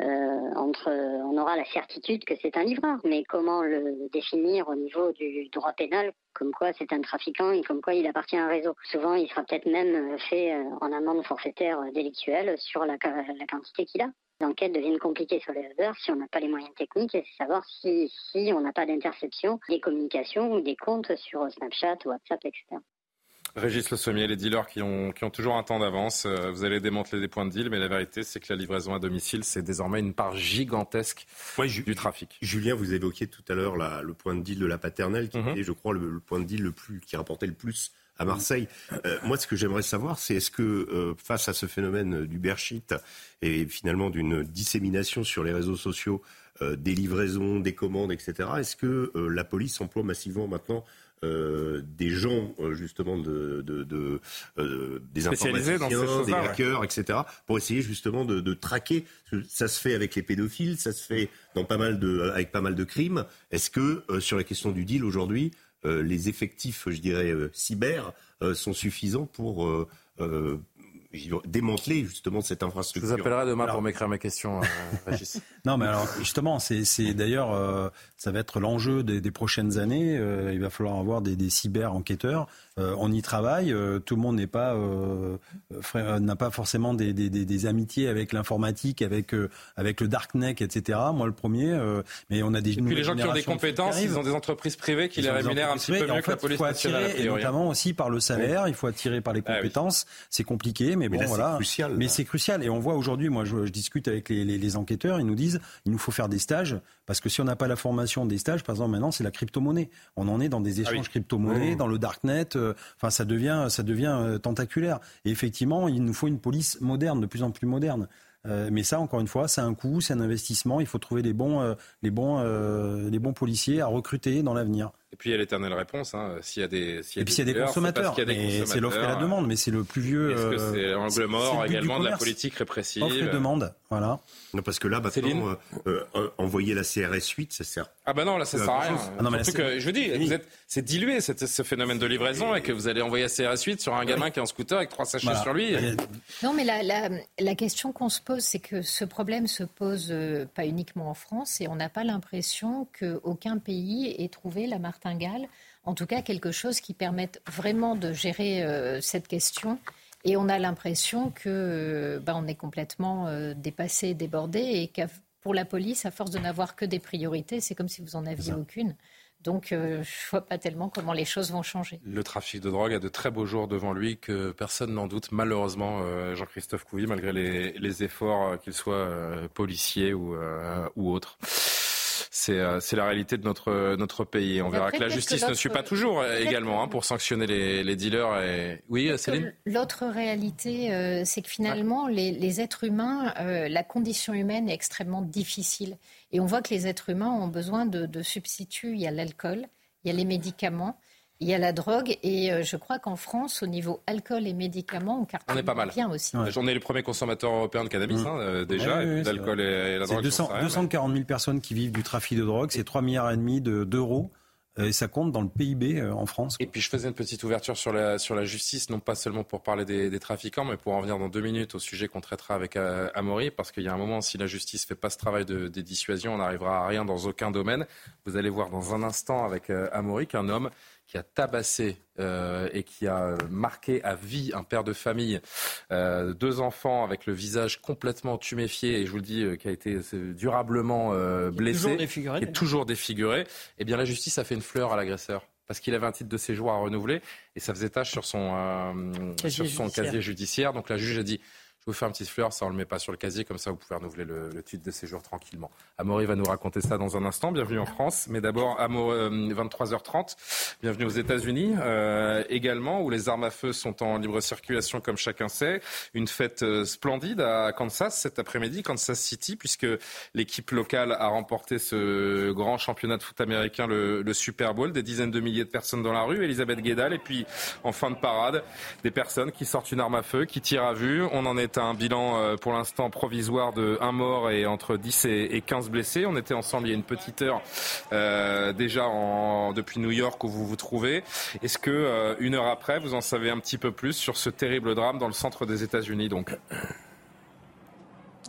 euh, entre, on aura la certitude que c'est un livreur. Mais comment le définir au niveau du droit pénal comme quoi c'est un trafiquant et comme quoi il appartient à un réseau? Souvent, il sera peut-être même fait euh, en amende forfaitaire délictuelle sur la, la quantité qu'il a. L'enquête devient compliquée sur les Uber si on n'a pas les moyens techniques et savoir si, si on n'a pas d'interception des communications ou des comptes sur Snapchat, WhatsApp, etc. Régis Le Sommier, les dealers qui ont, qui ont toujours un temps d'avance. Euh, vous allez démanteler des points de deal, mais la vérité, c'est que la livraison à domicile, c'est désormais une part gigantesque du trafic. Julien, vous évoquiez tout à l'heure le point de deal de la paternelle, qui mhm. était, je crois, le, point de deal le plus, qui rapportait le plus à Marseille. Euh, moi, ce que j'aimerais savoir, c'est est-ce que euh, face à ce phénomène du bershit et finalement d'une dissémination sur les réseaux sociaux des livraisons, des commandes, etc., est-ce que la police emploie massivement maintenant euh, des gens euh, justement de, de, de euh, des informaticiens, des hackers, etc. pour essayer justement de, de, traquer? Ça se fait avec les pédophiles, ça se fait dans pas mal de, avec pas mal de crimes. Est-ce que sur la question du deal aujourd'hui, les effectifs, je dirais cyber, sont suffisants pour démanteler justement cette infrastructure. Je vous appellerai demain pour m'écrire mes questions, euh, Régis. non, mais alors justement, c'est d'ailleurs, euh, ça va être l'enjeu des, des, prochaines années. Euh, il va falloir avoir des, des cyber enquêteurs euh, on y travaille. Euh, tout le monde n'est pas euh, n'a pas forcément des, des, des amitiés avec l'informatique, avec avec le darknet, etc. Moi, le premier. mais on a des. Et puis les gens qui ont des compétences, ils ont des entreprises privées qui les rémunèrent un petit peu mieux que la police nationale. et notamment aussi par le salaire. Il faut attirer par les ah compétences. C'est compliqué, mais, bon, voilà. Crucial, mais c'est crucial. Et on voit aujourd'hui, moi, je, je, discute avec les, les, les enquêteurs. Ils nous disent, il nous faut faire des stages parce que si on n'a pas la formation des stages, par exemple, maintenant, c'est la crypto-monnaie. On en est dans des ah échanges crypto-monnaie, mmh. dans le darknet. Euh, enfin, ça devient, ça devient euh, tentaculaire. Et effectivement, il nous faut une police moderne, de plus en plus moderne. Euh, mais ça, encore une fois, c'est un coût, c'est un investissement. Il faut trouver les bons, les bons, les bons policiers à recruter dans l'avenir. Et puis il y a l'éternelle réponse. Hein. S'il y a des, s'il y a et puis s'il y a des consommateurs, c'est l'offre et la demande, mais c'est le plus vieux. Est-ce que c'est l'angle mort également de la politique répressive Offre et demande, voilà. Non, parce que là, maintenant, euh, euh, envoyer la CRS 8, ça sert. Ah ben non, là, ça sert à rien. Ah non, mais que, je veux dire, vous êtes, c'est dilué ce phénomène de livraison et que vous allez envoyer la CRS 8 sur un gamin qui est en scooter avec trois sachets sur lui. Non, mais la, la, la question qu'on se pose, c'est que ce problème se pose euh, pas uniquement en France et on n'a pas l'impression qu'aucun pays ait trouvé la martingale en tout cas quelque chose qui permette vraiment de gérer euh, cette question. Et on a l'impression que euh, bah, on est complètement euh, dépassé, débordé, et que pour la police, à force de n'avoir que des priorités, c'est comme si vous en aviez aucune. Donc, je ne vois pas tellement comment les choses vont changer. Le trafic de drogue a de très beaux jours devant lui, que personne n'en doute, malheureusement, Jean-Christophe Couvi, malgré les, efforts, qu'ils soient policiers ou, ou autres. Euh, c'est la réalité de notre, notre pays. On verra que la justice ne suit pas toujours euh, également hein, pour sanctionner les, les dealers. Et... Oui, Céline? L'autre réalité, euh, c'est que finalement, les, les êtres humains, la condition humaine est extrêmement difficile. Et on voit que les êtres humains ont besoin de, de substituts. Il y a l'alcool, il y a les médicaments. Il y a la drogue et euh, je crois qu'en France, au niveau alcool et médicaments, on cartonne on est pas mal. bien aussi. On est les premiers consommateurs européens de cannabis mmh. hein, euh, déjà, d'alcool et, la drogue. C'est 240 000 personnes qui vivent du trafic de drogue, c'est 3 milliards et demi d'euros. Euh, et ça compte dans le PIB en France. Et puis je faisais une petite ouverture sur la, sur la justice, non pas seulement pour parler des, des trafiquants, mais pour en venir dans deux minutes au sujet qu'on traitera avec Amaury, parce qu'il y a un moment, si la justice fait pas ce travail de, de dissuasion, on n'arrivera à rien dans aucun domaine. Vous allez voir dans un instant avec Amaury qu'un homme qui a tabassé euh, et qui a marqué à vie un père de famille, euh, deux enfants avec le visage complètement tuméfié et je vous le dis, euh, qui a été durablement blessé, toujours défiguré, qui est toujours défiguré, eh bien la justice a fait une fleur à l'agresseur parce qu'il avait un titre de séjour à renouveler et ça faisait tâche sur son, sur son casier judiciaire. Donc la juge a dit je vous fais une petite fleur, ça on le met pas sur le casier, comme ça vous pouvez renouveler le, titre de séjour tranquillement. Amaury va nous raconter ça dans un instant. Bienvenue en France, mais d'abord à 23h30. Bienvenue aux États-Unis euh, également, où les armes à feu sont en libre circulation, comme chacun sait. Une fête euh, splendide à Kansas cet après-midi, Kansas City, puisque l'équipe locale a remporté ce grand championnat de foot américain, le, le, Super Bowl. Des dizaines de milliers de personnes dans la rue, Elisabeth Guédal, et puis en fin de parade, des personnes qui sortent une arme à feu, qui tirent à vue. On en est un bilan euh, pour l'instant provisoire de 1 mort et entre 10 et 15 blessés. On était ensemble il y a une petite heure euh, déjà depuis New York où vous vous trouvez. Est-ce que euh, une heure après, vous en savez un petit peu plus sur ce terrible drame dans le centre des États-Unis donc?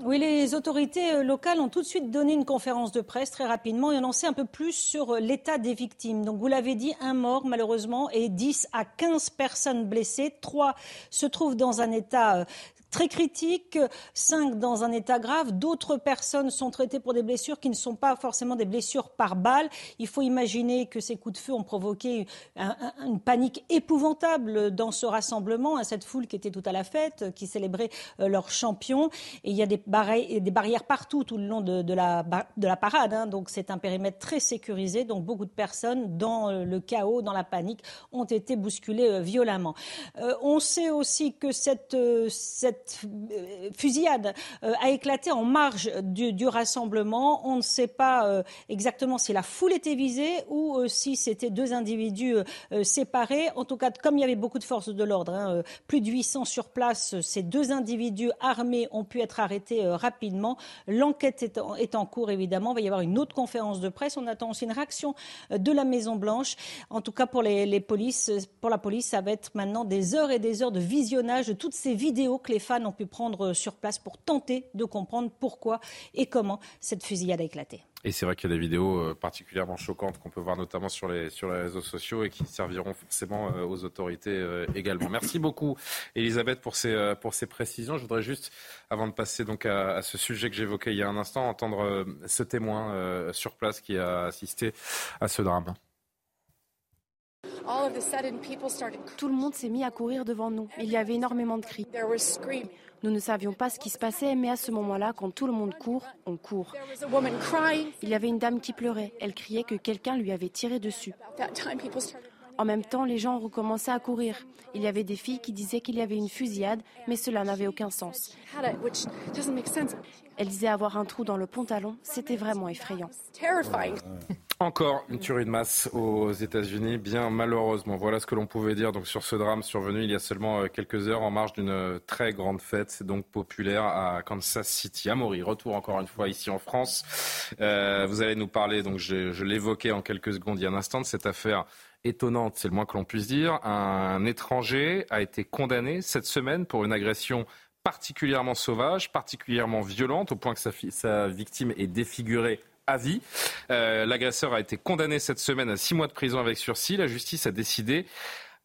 Oui, les autorités locales ont tout de suite donné une conférence de presse très rapidement et annoncé un peu plus sur l'état des victimes. Donc, vous l'avez dit, un mort malheureusement et 10 à 15 personnes blessées. Trois se trouvent dans un état très critique, cinq dans un état grave. D'autres personnes sont traitées pour des blessures qui ne sont pas forcément des blessures par balle. Il faut imaginer que ces coups de feu ont provoqué une panique épouvantable dans ce rassemblement, à cette foule qui était toute à la fête, qui célébrait euh, leur champion. Et il y a des, barrières partout tout le long de, la, de la, parade. Hein. Donc c'est un périmètre très sécurisé. Donc beaucoup de personnes, dans euh, le chaos, dans la panique, ont été bousculées euh, violemment. on sait aussi que cette cette fusillade a éclaté en marge du, rassemblement. On ne sait pas exactement si la foule était visée ou si c'était deux individus séparés. En tout cas, comme il y avait beaucoup de forces de l'ordre, hein, plus de 800 sur place, ces deux individus armés ont pu être arrêtés rapidement. L'enquête est, en cours, évidemment. Il va y avoir une autre conférence de presse. On attend aussi une réaction de la Maison-Blanche. En tout cas, pour, pour la police, ça va être maintenant des heures et des heures de visionnage de toutes ces vidéos que les fans ont pu prendre sur place pour tenter de comprendre pourquoi et comment cette fusillade a éclaté. Et c'est vrai qu'il y a des vidéos euh, particulièrement choquantes qu'on peut voir notamment sur les, sur les réseaux sociaux et qui serviront forcément euh, aux autorités euh, également. Merci beaucoup, Elisabeth, pour ces, pour ces précisions. Je voudrais juste, avant de passer donc à, ce sujet que j'évoquais il y a un instant, entendre ce témoin sur place qui a assisté à ce drame. Tout le monde s'est mis à courir devant nous. Il y avait énormément de cris. Nous ne savions pas ce qui se passait, mais à ce moment-là, quand tout le monde court, on court. Il y avait une dame qui pleurait. Elle criait que quelqu'un lui avait tiré dessus. En même temps, les gens recommencé à courir. Il y avait des filles qui disaient qu'il y avait une fusillade, mais cela n'avait aucun sens. Elle disait avoir un trou dans le pantalon. C'était vraiment effrayant. Encore une tuerie de masse aux États-Unis, bien malheureusement. Voilà ce que l'on pouvait dire donc sur ce drame survenu il y a seulement euh, quelques heures en marge d'une euh, très grande fête, donc populaire à Kansas City. Amaury, retour encore une fois ici en France. Euh, vous allez nous parler, donc je l'évoquais en quelques secondes il y a un instant, de cette affaire étonnante, c'est le moins que l'on puisse dire. Un étranger a été condamné cette semaine pour une agression particulièrement sauvage, particulièrement violente, au point que sa, victime est défigurée à vie. Euh, l'agresseur a été condamné cette semaine à six mois de prison avec sursis. La justice a décidé,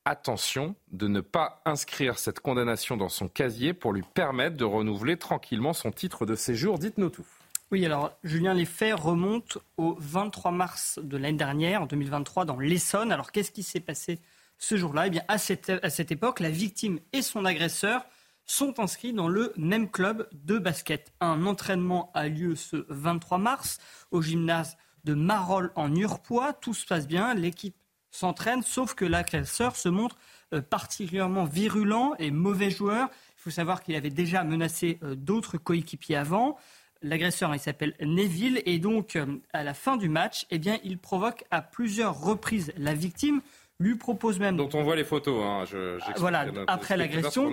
attention, de ne pas inscrire cette condamnation dans son casier pour lui permettre de renouveler tranquillement son titre de séjour. Dites-nous tout. Oui, alors Julien, les faits remontent au 23 mars de l'année dernière, en 2023, dans l'Essonne. Alors qu'est-ce qui s'est passé ce jour-là? Eh bien, à cette, époque, la victime et son agresseur sont inscrits dans le même club de basket. Un entraînement a lieu ce 23 mars au gymnase de Marolles en Urpois. Tout se passe bien, l'équipe s'entraîne, sauf que l'agresseur se montre euh, particulièrement virulent et mauvais joueur. Il faut savoir qu'il avait déjà menacé euh, d'autres coéquipiers avant. L'agresseur, il s'appelle Neville, et donc euh, à la fin du match, eh bien, il provoque à plusieurs reprises la victime lui propose même. Dont on voit les photos. Hein, je, voilà, après l'agression.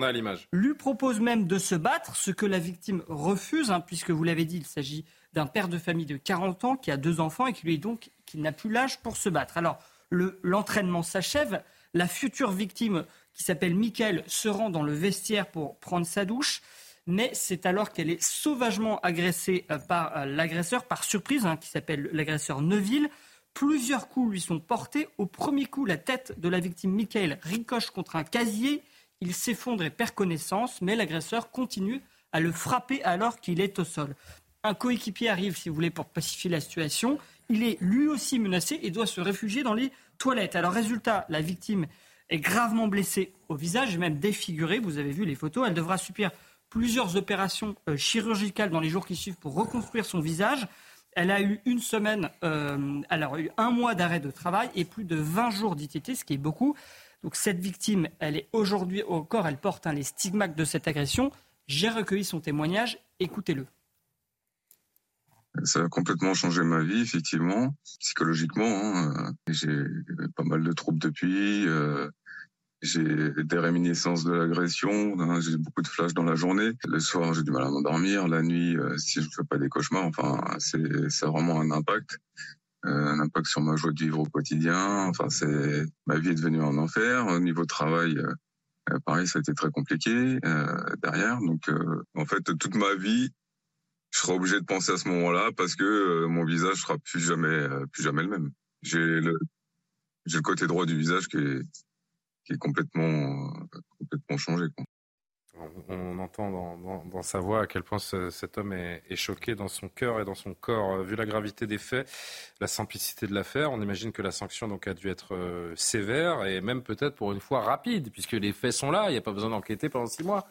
Lui propose même de se battre, ce que la victime refuse, hein, puisque vous l'avez dit, il s'agit d'un père de famille de 40 ans qui a deux enfants et qui lui donc qui n'a plus l'âge pour se battre. Alors l'entraînement s'achève. La future victime, qui s'appelle Michael, se rend dans le vestiaire pour prendre sa douche. Mais c'est alors qu'elle est sauvagement agressée euh, par euh, l'agresseur, par surprise, hein, qui s'appelle l'agresseur Neuville. Plusieurs coups lui sont portés. Au premier coup, la tête de la victime, Michael, ricoche contre un casier. Il s'effondre et perd connaissance, mais l'agresseur continue à le frapper alors qu'il est au sol. Un coéquipier arrive, si vous voulez, pour pacifier la situation. Il est lui aussi menacé et doit se réfugier dans les toilettes. Alors, résultat, la victime est gravement blessée au visage même défigurée. Vous avez vu les photos. Elle devra subir plusieurs opérations euh, chirurgicales dans les jours qui suivent pour reconstruire son visage. Elle a eu une semaine, euh, elle a eu un mois d'arrêt de travail et plus de 20 jours d'ITT, ce qui est beaucoup. Donc cette victime, elle est aujourd'hui au corps, elle porte les stigmates de cette agression. J'ai recueilli son témoignage, écoutez-le. Ça a complètement changé ma vie, effectivement, psychologiquement. Hein. J'ai pas mal de troubles depuis. Euh, j'ai des réminiscences de l'agression, hein, j'ai beaucoup de flashs dans la journée. Le soir, j'ai du mal à m'endormir. La nuit, euh, si je ne fais pas des cauchemars, enfin, c'est vraiment un impact, euh, un impact sur ma joie de vivre au quotidien. Enfin, c'est ma vie est devenue un enfer. Au niveau travail, euh, pareil, ça a été très compliqué derrière. Donc, en fait, toute ma vie, je serai obligé de penser à ce moment-là parce que mon visage sera plus jamais, plus jamais le même. J'ai le, j'ai le côté droit du visage qui est qui est complètement, complètement changé. On, entend dans, sa voix à quel point cet homme est, choqué dans son cœur et dans son corps. Vu la gravité des faits, la simplicité de l'affaire, on imagine que la sanction donc a dû être euh, sévère et même peut-être pour une fois rapide, puisque les faits sont là, il n'y a pas besoin d'enquêter pendant six mois.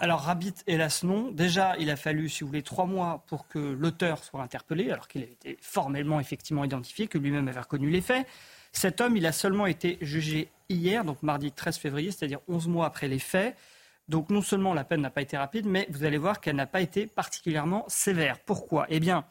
Alors, rapide, hélas, non. Déjà, il a fallu, si vous voulez, trois mois pour que l'auteur soit interpellé, alors qu'il avait été formellement, effectivement identifié, que lui-même avait reconnu les faits. Cet homme, il a seulement été jugé hier, donc mardi 13 février, c'est-à-dire 11 mois après les faits. Donc non seulement la peine n'a pas été rapide, mais vous allez voir qu'elle n'a pas été particulièrement sévère. Pourquoi? Eh bien,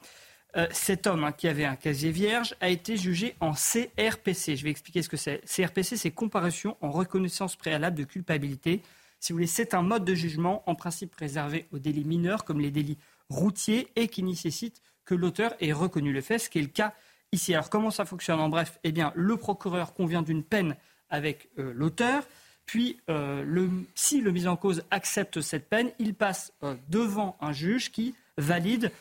euh, cet homme hein, qui avait un casier vierge a été jugé en CRPC. Je vais expliquer ce que c'est. CRPC, c'est comparution en reconnaissance préalable de culpabilité. Si vous voulez, c'est un mode de jugement en principe réservé aux délits mineurs comme les délits routiers et qui nécessite que l'auteur ait reconnu le fait, ce qui est le cas ici. Alors comment ça fonctionne? En bref, eh bien, le procureur convient d'une peine avec euh, l'auteur. Puis, euh, si le mis en cause accepte cette peine, il passe euh, devant un juge qui valide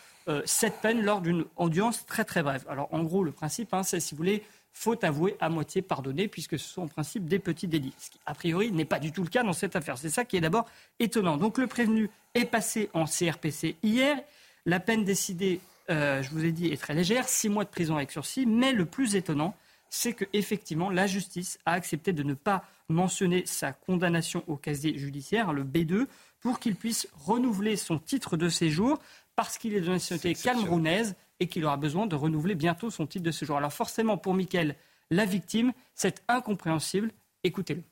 cette peine lors d'une audience très très brève. Alors, en gros, le principe, hein, c'est, si vous voulez, faut avouer à moitié pardonner, puisque ce sont en principe des petits délits. Ce qui, a priori, n'est pas du tout le cas dans cette affaire. C'est ça qui est d'abord étonnant. Donc, le prévenu est passé en CRPC hier. La peine décidée je vous ai dit, est très légère, six mois de prison avec sursis. Mais le plus étonnant, c'est que effectivement, la justice a accepté de ne pas mentionner sa condamnation au casier judiciaire, le B2, pour qu'il puisse renouveler son titre de séjour parce qu'il est de nationalité camerounaise et qu'il aura besoin de renouveler bientôt son titre de séjour. Alors forcément, pour Mickaël, la victime, c'est incompréhensible. Écoutez-le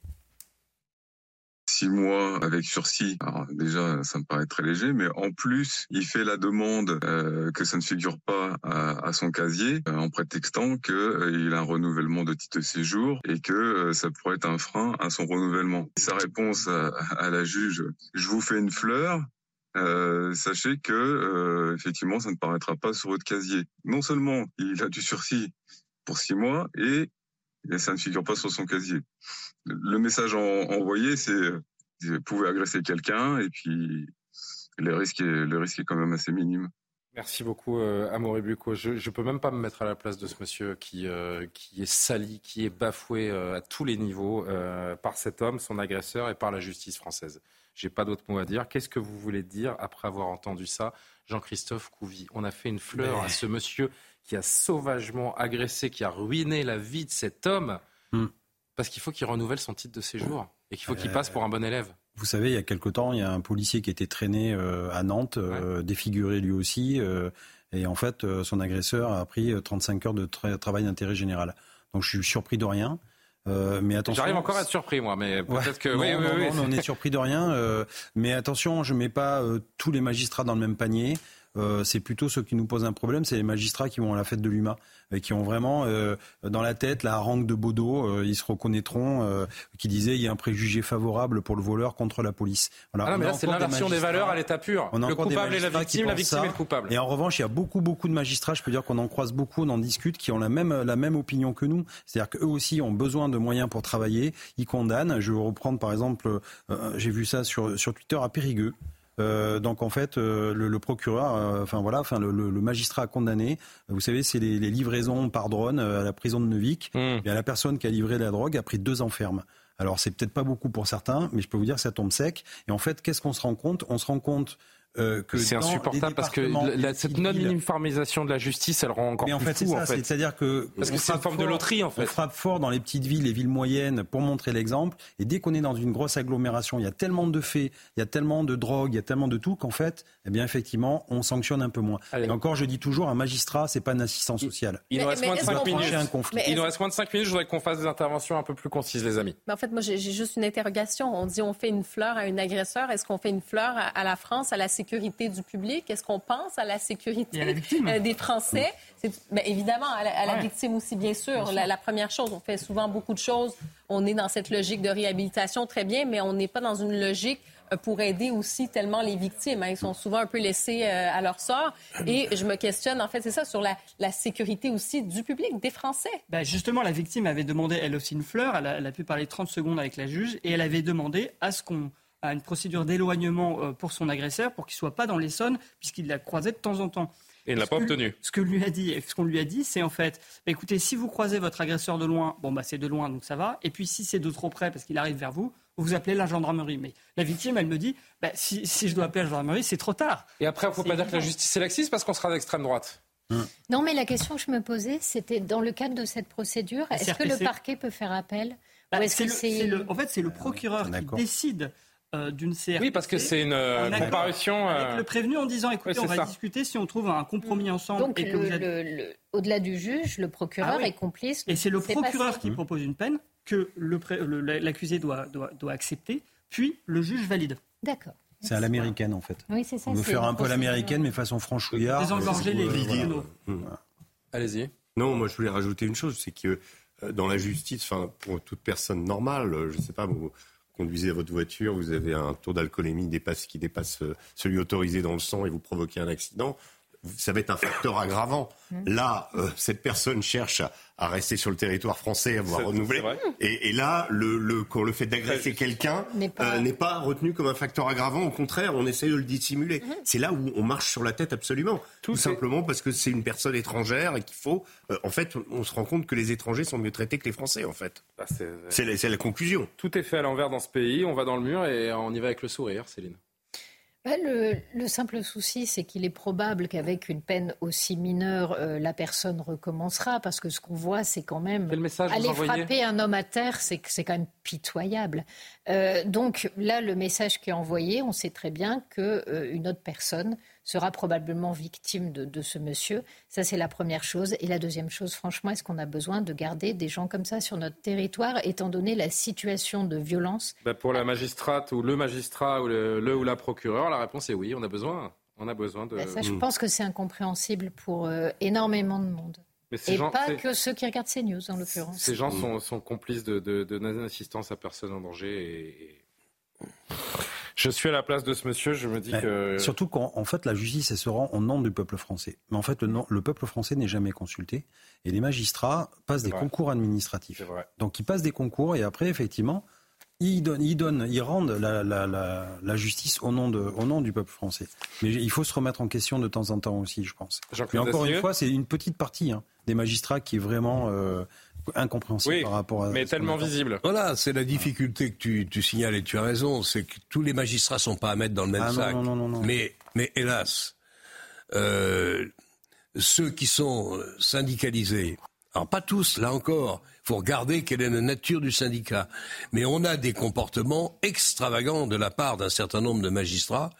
six mois avec sursis. Alors déjà, ça me paraît très léger, mais en plus, il fait la demande euh, que ça ne figure pas à, son casier euh, en prétextant qu'il euh, a un renouvellement de titre de séjour et que ça pourrait être un frein à son renouvellement. Sa réponse à, la juge, je vous fais une fleur, sachez que effectivement, ça ne paraîtra pas sur votre casier. Non seulement il a du sursis pour six mois et et ça ne figure pas sur son casier. Le message envoyé, c'est vous pouvez agresser quelqu'un et puis le risque est, le risque est quand même assez minime. Merci beaucoup, euh, Amaury Bucco. Je ne peux même pas me mettre à la place de ce monsieur qui, euh, qui est sali, qui est bafoué euh, à tous les niveaux euh, par cet homme, son agresseur et par la justice française. J'ai pas d'autre mot à dire. Qu'est-ce que vous voulez dire après avoir entendu ça? Jean-Christophe Couvi, on a fait une fleur à ce monsieur qui a sauvagement agressé, qui a ruiné la vie de cet homme, hmm. parce qu'il faut qu'il renouvelle son titre de séjour et qu'il faut qu'il passe pour un bon élève. Vous savez, il y a quelque temps, il y a un policier qui était traîné euh, à Nantes, euh, défiguré lui aussi, euh, et en fait, son agresseur a pris 35 heures de travail d'intérêt général. Donc je suis surpris de rien. mais attention. J'arrive encore à être surpris, moi, mais peut-être que. oui, oui, oui, on est surpris de rien. mais attention, je mets pas tous les magistrats dans le même panier. Euh, c'est plutôt ce qui nous pose un problème, c'est les magistrats qui vont à la fête de l'UMA, et qui ont vraiment euh, dans la tête la harangue de Baudot, euh, ils se reconnaîtront, qui disait il y a un préjugé favorable pour le voleur contre la police. Voilà, ah mais là c'est l'inversion des, valeurs à l'état pur. le coupable est la victime, la victime est le coupable. Et en revanche, il y a beaucoup beaucoup de magistrats, je peux dire qu'on en croise beaucoup, on en discute, qui ont la même la même opinion que nous, c'est-à-dire qu'eux aussi ont besoin de moyens pour travailler, ils condamnent. Je vais reprendre par exemple, j'ai vu ça sur sur Twitter à Périgueux. Euh, donc en fait, euh, le, procureur, euh, enfin voilà, enfin le, magistrat a condamné. Vous savez, c'est les, livraisons par drone à la prison de Neuvik. Mmh. Et à la personne qui a livré la drogue a pris deux ans ferme. Alors c'est peut-être pas beaucoup pour certains, mais je peux vous dire que ça tombe sec. Et en fait, qu'est-ce qu'on se rend compte? On se rend compte euh, c'est insupportable parce que cette non-uniformisation de la justice, elle rend encore Mais en plus fait, fou. En fait. C'est-à-dire que parce que c'est une forme de loterie en fait. On frappe fort dans les petites villes, les villes moyennes pour montrer l'exemple. Et dès qu'on est dans une grosse agglomération, il y a tellement de faits, il y a tellement de drogue, il y a tellement de tout qu'en fait, eh bien effectivement, on sanctionne un peu moins. Et encore, je dis toujours, un magistrat, c'est pas un assistant social. Il, nous reste moins de 5 minutes. il nous reste moins de 5 minutes. Je voudrais qu'on fasse des interventions un peu plus concises, les amis. Mais en fait, moi, j'ai juste une interrogation. On dit on fait une fleur à un agresseur. Est-ce qu'on fait une fleur à la France, à la sécurité du public? Est-ce qu'on pense à la sécurité euh, des Français? Ben, évidemment, à la, victime aussi, bien sûr. La, première chose, on fait souvent beaucoup de choses. On est dans cette logique de réhabilitation, très bien, mais on n'est pas dans une logique euh, pour aider aussi tellement les victimes. Hein. Ils sont souvent un peu laissés euh, à leur sort. Et je me questionne, en fait, c'est ça, sur la, sécurité aussi du public, des Français. Ben justement, la victime avait demandé, elle aussi, une fleur. Elle a, elle a, pu parler 30 secondes avec la juge et elle avait demandé à ce qu'on à une procédure d'éloignement euh, pour son agresseur pour qu'il ne soit pas dans l'Essonne puisqu'il la croisait de temps en temps. Et il ne l'a pas obtenu. Ce que lui a dit, ce qu'on lui a dit, c'est en fait, bah, écoutez, si vous croisez votre agresseur de loin, bon bah c'est de loin donc ça va. Et puis si c'est de trop près parce qu'il arrive vers vous, vous appelez la gendarmerie. Mais la victime, elle me dit, bah, si, je dois appeler la gendarmerie, c'est trop tard. Et après, il ne faut pas dire que la justice est laxiste parce qu'on sera d'extrême droite. Non, mais la question que je me posais, c'était dans le cadre de cette procédure, est-ce que le parquet peut faire appel bah, En fait, c'est le procureur qui décide euh, d'une CRT. Oui, parce que c'est une euh, comparution. Avec euh, le prévenu en disant écoutez, on va discuter si on trouve un compromis ensemble. Donc, au-delà du juge, le procureur ah est complice. Et c'est le procureur qui propose une peine que l'accusé doit, doit, doit accepter puis le juge valide. D'accord. C'est à l'américaine en fait. Oui, c'est ça. On veut faire un peu l'américaine, mais façon franchouillard. Désengorger les tribunaux. Allez-y. Non, moi je voulais rajouter une chose, c'est que dans la justice, enfin pour toute personne normale, je ne sais pas, vous conduisez votre voiture, vous avez un taux d'alcoolémie qui dépasse euh, celui autorisé dans le sang et vous provoquez un accident, ça va être un facteur aggravant. Là, euh, cette personne cherche à, à rester sur le territoire français, à voir renouveler. c'est vrai. Et, et là, le, le, quand le fait d'agresser quelqu'un N'est pas- euh, n'est pas retenu comme un facteur aggravant. Au contraire, on essaie de le dissimuler. C'est là où on marche sur la tête absolument. Tout, simplement parce que c'est une personne étrangère et qu'il faut. euh, en fait, on se rend compte que les étrangers sont mieux traités que les Français, en fait. Bah, c'est- C'est la, c'est la conclusion. Tout est fait à l'envers dans ce pays. On va dans le mur et on y va avec le sourire, Céline. Bah, le, le simple souci, c'est qu'il est probable qu'avec une peine aussi mineure, euh, la personne recommencera, parce que ce qu'on voit, c'est quand même aller frapper un homme à terre, c'est c'est quand même pitoyable. Euh, donc là, le message qui est envoyé, on sait très bien que euh, une autre personne sera probablement victime de, de ce monsieur. Ça, c'est la première chose. Et la deuxième chose, franchement, est-ce qu'on a besoin de garder des gens comme ça sur notre territoire, étant donné la situation de violence Bah, pour la magistrate ou le magistrat ou le, le ou la procureure, la réponse est oui. On a besoin. On a besoin de. Ben, Ça, je pense que c'est incompréhensible pour euh, énormément de monde. Mais ces Et gens- pas que ceux qui regardent ces news, en l'occurrence. Ces gens sont, sont complices de, de, de non-assistance à personne en danger. Et- Je suis à la place de ce monsieur. Je me dis que. Surtout qu'en en fait, la justice, elle se rend au nom du peuple français. Mais en fait, le, nom- le peuple français n'est jamais consulté. Et les magistrats passent des vrai. concours administratifs. Vrai. Donc, ils passent des concours et après, effectivement, ils donnent, ils donnent, ils rendent la, la, la, la justice au nom, de, au nom du peuple français. Mais il faut se remettre en question de temps en temps aussi, je pense. Mais encore une fois, c'est une petite partie hein, des magistrats qui est vraiment euh, incompréhensible Oui, par rapport à. mais tellement visible. Voilà, c'est la difficulté que tu, tu signales et tu as raison, c'est que tous les magistrats sont pas à mettre dans le même Ah sac. non, non, non, non. Mais, mais hélas, euh, ceux qui sont euh, syndicalisés, alors pas tous, là encore, il faut regarder quelle est la nature du syndicat. Mais on a des comportements extravagants de la part d'un certain nombre de magistrats,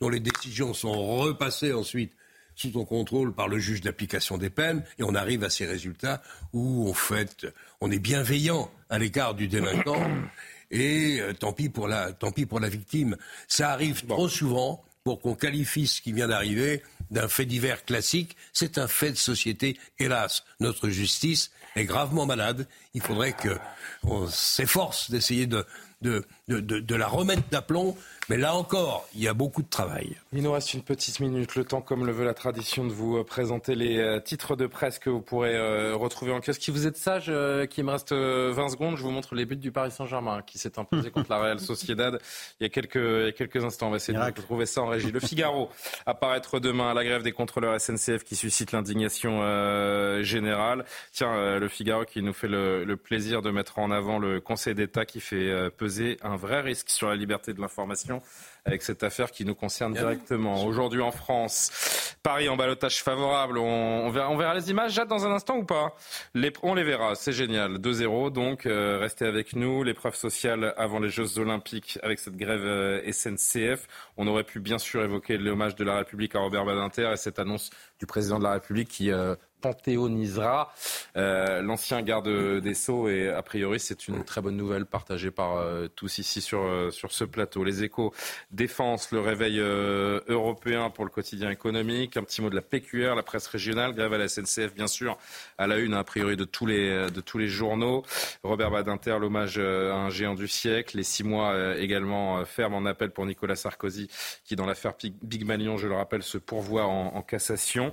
dont les décisions sont repassées ensuite sous ton contrôle par le juge d'application des peines, et on arrive à ces résultats où on fait, on est bienveillant à l'égard du délinquant, et euh, tant pis pour la, tant pis pour la victime. Ça arrive trop souvent pour qu'on qualifie ce qui vient d'arriver d'un fait divers classique. C'est un fait de société. Hélas, notre justice est gravement malade. Il faudrait que on s'efforce d'essayer de, de, de, de- de la remettre d'aplomb. Mais là encore, il y a beaucoup de travail. Il nous reste une petite minute, le temps, comme le veut la tradition, de vous euh, présenter les euh, titres de presse que vous pourrez euh, retrouver en kiosque. Si vous êtes sage, euh, qu'il me reste euh, 20 secondes, je vous montre les buts du Paris Saint-Germain qui s'est imposé contre la Real Sociedad il y a quelques, il y a quelques instants. On va essayer de trouver ça en régie. Le Figaro apparaître demain à la grève des contrôleurs SNCF qui suscite l'indignation euh, générale. Tiens, le Figaro qui nous fait le, le plaisir de mettre en avant le Conseil d'État qui fait peser un vrai risque sur la liberté de l'information avec cette affaire qui nous concerne directement. Aujourd'hui en France, Paris en balotage favorable. On, on verra, on verra les images, Jade, dans un instant ou pas? Les, On les verra, c'est génial. 2-0, donc euh, restez avec nous. L'épreuve sociale avant les Jeux Olympiques avec cette grève euh, SNCF. On aurait pu bien sûr évoquer l'hommage de la République à Robert Badinter et cette annonce du président de la République qui euh, panthéonisera euh, l'ancien garde des Sceaux et a priori c'est une très bonne nouvelle partagée par euh, tous ici sur, euh, sur ce plateau. Les échos défense, le réveil euh, européen pour le quotidien économique, un petit mot de la PQR, la presse régionale, grève à la SNCF bien sûr, à la une a priori de tous les, de tous les journaux. Robert Badinter, l'hommage à un géant du siècle, les six mois également ferme en appel pour Nicolas Sarkozy qui dans l'affaire Big Malion, je le rappelle, se pourvoit en cassation.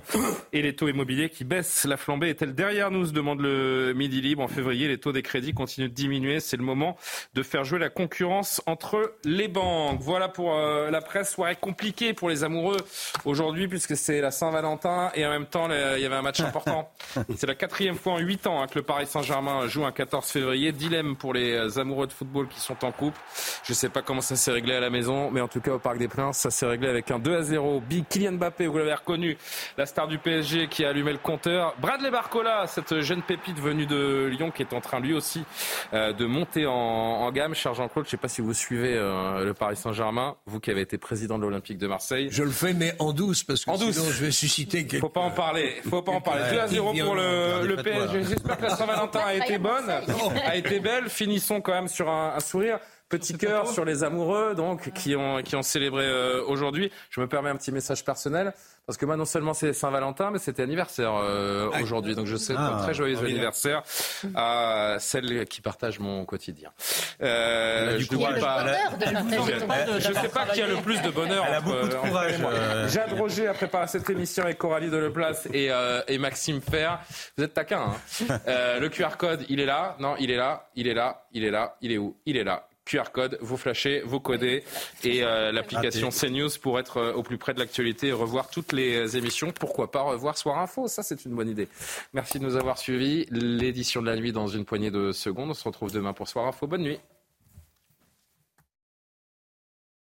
Et les taux immobiliers qui baissent, la flambée est-elle derrière nous se demande le Midi Libre. En février, les taux des crédits continuent de diminuer. C'est le moment de faire jouer la concurrence entre les banques. Voilà pour euh, la presse. Soirée compliquée pour les amoureux aujourd'hui puisque c'est la Saint-Valentin et en même temps il y avait un match important. C'est la quatrième fois en huit ans hein, que le Paris Saint-Germain joue un 14 février. Dilemme pour les euh, amoureux de football qui sont en couple. Je sais pas comment ça s'est réglé à la maison, mais en tout cas au Parc des Princes, ça s'est réglé avec un 2 à 0. Big Kylian Mbappé, vous l'avez reconnu, la star du PSG qui a allumé le compteur. Bradley Barcola, cette jeune pépite venue de Lyon qui est en train lui aussi euh, de monter en, en gamme. Cher Jean-Claude, je sais pas si vous suivez euh, le Paris Saint-Germain, vous qui avez été président de l'Olympique de Marseille. Je le fais, mais en douce, parce que En douce. sinon je vais susciter quelques... Faut pas en parler. Faut pas en parler. 2 à 0 pour le, le PSG. J'espère que la Saint-Valentin a été bonne, a été belle. Finissons quand même sur un, un sourire. Petit cœur sur les amoureux donc qui ont qui ont célébré euh, aujourd'hui. Je me permets un petit message personnel. Parce que moi, non seulement c'est Saint-Valentin, mais c'était anniversaire euh, aujourd'hui. Donc je sais un Ah, très joyeux anniversaire à celle qui partage mon quotidien. Euh, je ne sais pas qui a le plus de bonheur. Elle a entre- beaucoup de courage, euh. Jade Roger a préparé cette émission avec Coralie Deleplace et, euh, et Maxime Fer. Vous êtes taquin. Hein Euh, le QR code, il est là. Non, il est là. Il est là. Il est là. Il est où? Il est là. QR code, vous flashez, vous codez et euh, l'application CNews pour être euh, au plus près de l'actualité et revoir toutes les émissions. Pourquoi pas revoir Soir Info? Ça, c'est une bonne idée. Merci de nous avoir suivis. L'édition de la nuit dans une poignée de secondes. On se retrouve demain pour Soir Info. Bonne nuit.